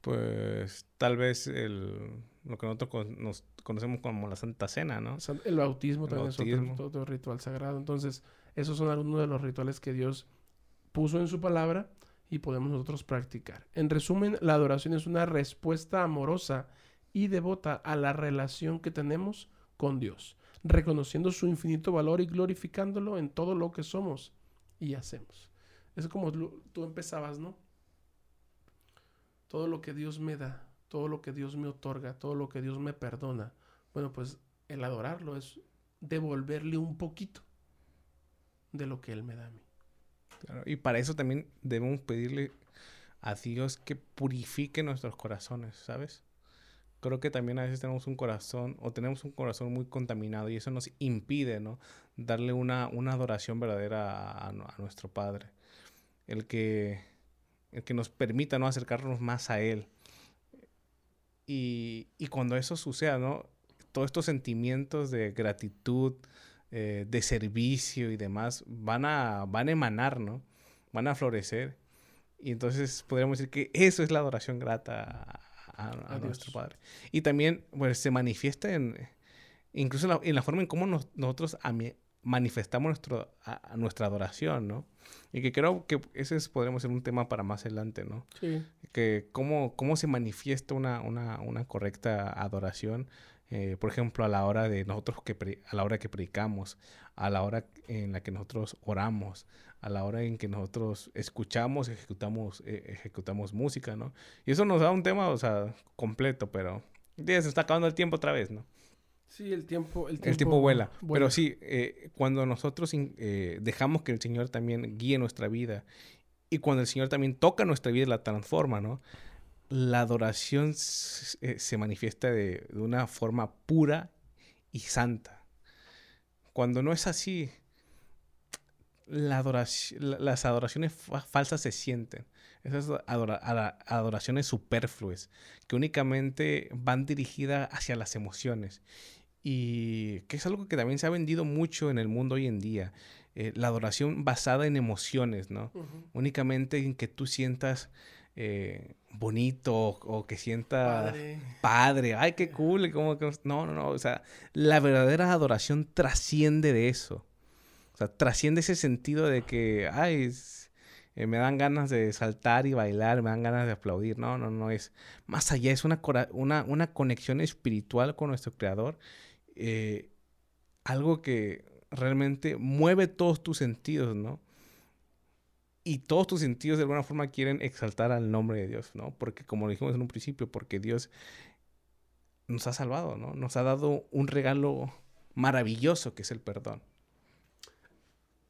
Pues tal vez el lo que nosotros nos conocemos como la Santa Cena, ¿no? El bautismo también es otro, ritual sagrado. Entonces, esos son algunos de los rituales que Dios puso en su palabra y podemos nosotros practicar. En resumen, la adoración es una respuesta amorosa y devota a la relación que tenemos con Dios, reconociendo su infinito valor y glorificándolo en todo lo que somos y hacemos. Es como tú empezabas, ¿no? Todo lo que Dios me da, todo lo que Dios me otorga, todo lo que Dios me perdona. Bueno, pues el adorarlo es devolverle un poquito de lo que Él me da a mí. y para eso también debemos pedirle a Dios que purifique nuestros corazones, ¿sabes? Creo que también a veces tenemos un corazón o tenemos un corazón muy contaminado y eso nos impide, ¿no? Darle una, una adoración verdadera a, a, nuestro Padre. El que, el que nos permita, ¿no? Acercarnos más a Él. Y, y cuando eso suceda, ¿no? Todos estos sentimientos de gratitud, eh, de servicio y demás van a, van a emanar, ¿no? Van a florecer. Y entonces podríamos decir que eso es la adoración grata a, nuestro Padre. Y también, pues, se manifiesta en, incluso en la, forma en cómo nosotros manifestamos nuestro, a, nuestra adoración, ¿no? Y que creo que ese es, podríamos ser un tema para más adelante, ¿no? Sí. Que cómo, cómo se manifiesta una, una, una correcta adoración eh, por ejemplo, a la hora de nosotros que a la hora que predicamos, a la hora en la que nosotros oramos, a la hora en que nosotros escuchamos, ejecutamos, eh, ejecutamos música, ¿no? Y eso nos da un tema, o sea, completo, pero ya se está acabando el tiempo otra vez, ¿no? Sí, el tiempo, el tiempo, vuela. Pero sí, eh, cuando nosotros dejamos que el Señor también guíe nuestra vida y cuando el Señor también toca nuestra vida y la transforma, ¿no? la adoración eh, se manifiesta de, una forma pura y santa. Cuando no es así, la las adoraciones falsas se sienten. Esas adoraciones superfluas que únicamente van dirigidas hacia las emociones. Y que es algo que también se ha vendido mucho en el mundo hoy en día. Eh, la adoración basada en emociones, ¿no? Únicamente en que tú sientas eh, bonito o, que sienta padre. Ay, qué cool. Como que... No, no, no. O sea, la verdadera adoración trasciende de eso. O sea, trasciende ese sentido de que, ay, eh, me dan ganas de saltar y bailar, me dan ganas de aplaudir. No, no, no. Es más allá, es una, una, una conexión espiritual con nuestro Creador. Eh, algo que realmente mueve todos tus sentidos, ¿no? y todos tus sentidos de alguna forma quieren exaltar al nombre de Dios, ¿no? Porque como lo dijimos en un principio, porque Dios nos ha salvado, ¿no? Nos ha dado un regalo maravilloso que es el perdón.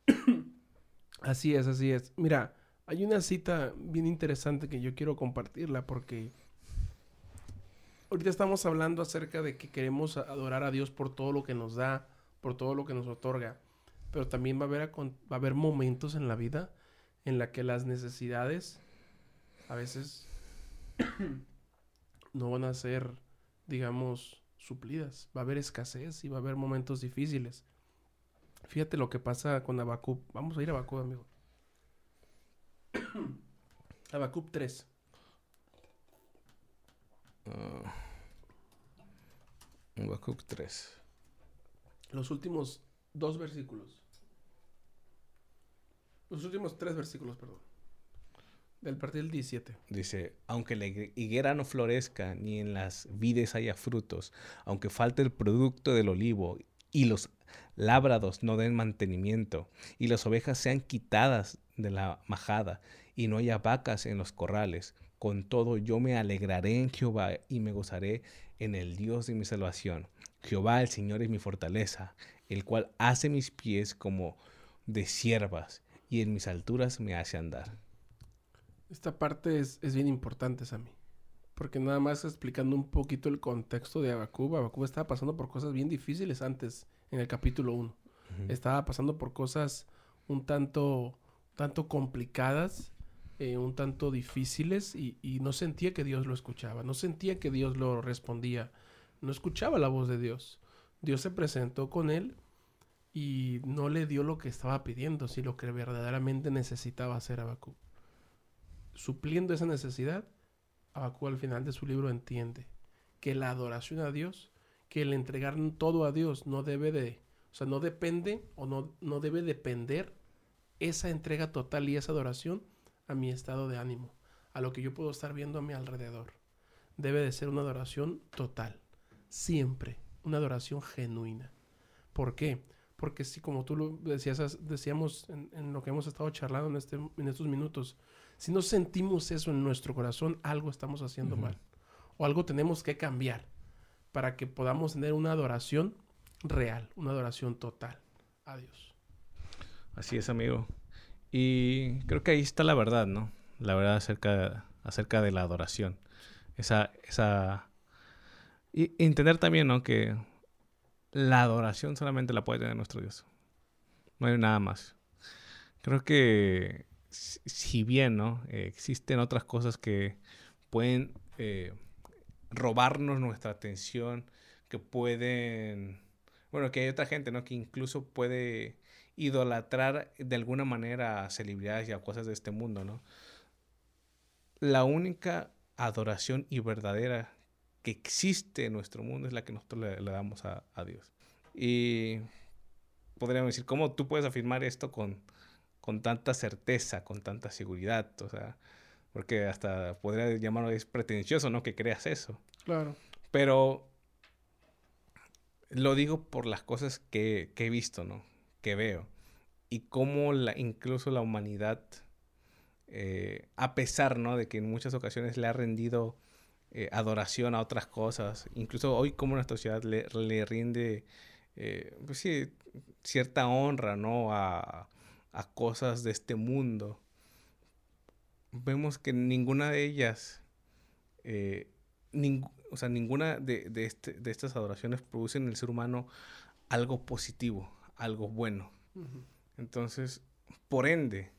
Así es, así es. Mira, hay una cita bien interesante que yo quiero compartirla porque ahorita estamos hablando acerca de que queremos adorar a Dios por todo lo que nos da, por todo lo que nos otorga, pero también va a haber, va a haber momentos en la vida en la que las necesidades a veces no van a ser, digamos, suplidas. Va a haber escasez y va a haber momentos difíciles. Fíjate lo que pasa con Abacub. Vamos a ir a Abacub, amigo. Abacub 3. Uh, 3. Los últimos dos versículos. Los últimos tres versículos, perdón. Del partido del 17. Dice, aunque la higuera no florezca, ni en las vides haya frutos, aunque falte el producto del olivo, y los lábrados no den mantenimiento, y las ovejas sean quitadas de la majada, y no haya vacas en los corrales, con todo yo me alegraré en Jehová y me gozaré en el Dios de mi salvación. Jehová el Señor es mi fortaleza, el cual hace mis pies como de siervas y en mis alturas me hace andar. Esta parte es, bien importante, Sammy. Porque nada más explicando un poquito el contexto de Abacub, Abacub estaba pasando por cosas bien difíciles antes, en el capítulo 1. Estaba pasando por cosas un tanto, tanto complicadas, eh, un tanto difíciles, y, no sentía que Dios lo escuchaba, no sentía que Dios lo respondía, no escuchaba la voz de Dios. Dios se presentó con él y no le dio lo que estaba pidiendo, sino lo que verdaderamente necesitaba hacer Abacú. Supliendo esa necesidad, Abacú al final de su libro entiende que la adoración a Dios, que el entregar todo a Dios no debe de, o sea, no depende o no, no debe depender esa entrega total y esa adoración a mi estado de ánimo, a lo que yo puedo estar viendo a mi alrededor. Debe de ser una adoración total, siempre, una adoración genuina. ¿Por qué? Porque si como tú lo decías, decíamos en, lo que hemos estado charlando en, este, en estos minutos, si no sentimos eso en nuestro corazón, algo estamos haciendo mal. O algo tenemos que cambiar para que podamos tener una adoración real, una adoración total a Dios. Así es, amigo. Y creo que ahí está la verdad, ¿no? La verdad acerca, acerca de la adoración. Esa, esa... Y entender también, ¿no? Que la adoración solamente la puede tener nuestro Dios. No hay nada más. Creo que si bien, ¿no? existen otras cosas que pueden eh, robarnos nuestra atención, que pueden... Bueno, que hay otra gente, ¿no? Que incluso puede idolatrar de alguna manera a celebridades y a cosas de este mundo, ¿no? La única adoración y verdadera que existe en nuestro mundo es la que nosotros le, damos a, Dios. Y podríamos decir, ¿cómo tú puedes afirmar esto con, con tanta certeza, con tanta seguridad? O sea, porque hasta podría llamarlo es pretencioso, ¿no? Que creas eso. Claro. Pero lo digo por las cosas que, que he visto, ¿no? Que veo. Y cómo la, incluso la humanidad, eh, a pesar, ¿no? De que en muchas ocasiones le ha rendido eh, adoración a otras cosas. Incluso hoy como nuestra sociedad le, le rinde, eh, pues sí, cierta honra, ¿no? A, a, cosas de este mundo. Vemos que ninguna de ellas, eh, o sea, ninguna de, de, este, de, estas adoraciones produce en el ser humano algo positivo, algo bueno. Entonces, por ende,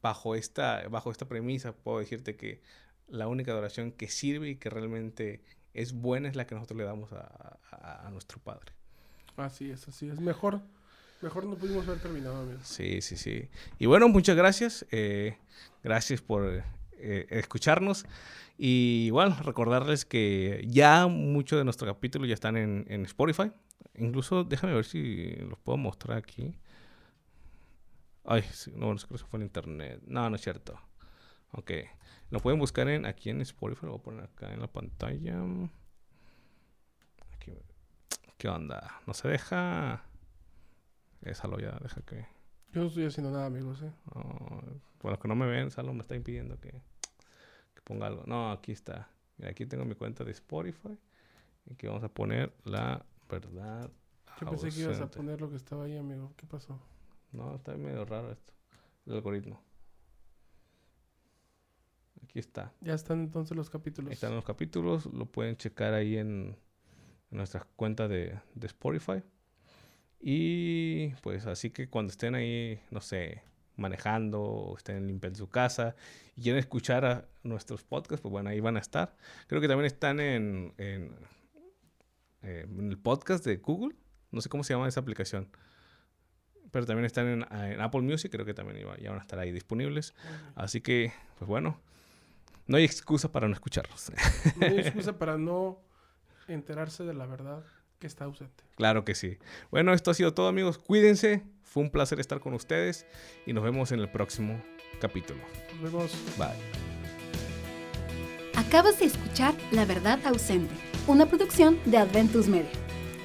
bajo esta, bajo esta premisa, puedo decirte que la única adoración que sirve y que realmente es buena es la que nosotros le damos a, nuestro Padre. Así es, así es. Mejor, mejor no pudimos haber terminado, amigo. Sí, sí, sí. Y bueno, muchas gracias. Eh, gracias por eh, escucharnos. Y igual, recordarles que ya muchos de nuestros capítulos ya están en, en Spotify. Incluso, déjame ver si los puedo mostrar aquí. Ay, no, no creo que fue en internet. No, no es cierto. Ok. Lo pueden buscar en aquí en Spotify. Lo voy a poner acá en la pantalla. ¿Qué onda? No se deja. Déjalo ya, deja que. Yo no estoy haciendo nada, amigos. ¿eh? bueno, que no me ven, Salo me está impidiendo que, que ponga algo. No, aquí está. Mira, aquí tengo mi cuenta de Spotify. Y aquí vamos a poner la verdad. Yo pensé que ibas a poner lo que estaba ahí, amigo. ¿Qué pasó? No, está medio raro esto. El algoritmo. Aquí está. Ya están entonces los capítulos. están los capítulos, lo pueden checar ahí en, nuestra cuenta de, Spotify. Y pues así que cuando estén ahí, no sé, manejando o estén limpiando su casa y quieren escuchar a nuestros podcasts, pues bueno, ahí van a estar. Creo que también están en, en, eh, el podcast de Google. No sé cómo se llama esa aplicación. Pero también están en, Apple Music, creo que también ya van a estar ahí disponibles. Así que, pues bueno, no hay excusa para no escucharlos. No hay excusa para no enterarse de la verdad que está ausente. Claro que sí. Bueno, esto ha sido todo, amigos. Cuídense. Fue un placer estar con ustedes y nos vemos en el próximo capítulo. Nos vemos. Bye. Acabas de escuchar La Verdad Ausente, una producción de Adventus Media.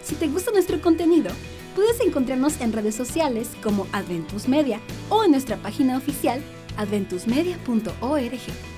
Si te gusta nuestro contenido, puedes encontrarnos en redes sociales como Adventus Media o en nuestra página oficial adventusmedia.org.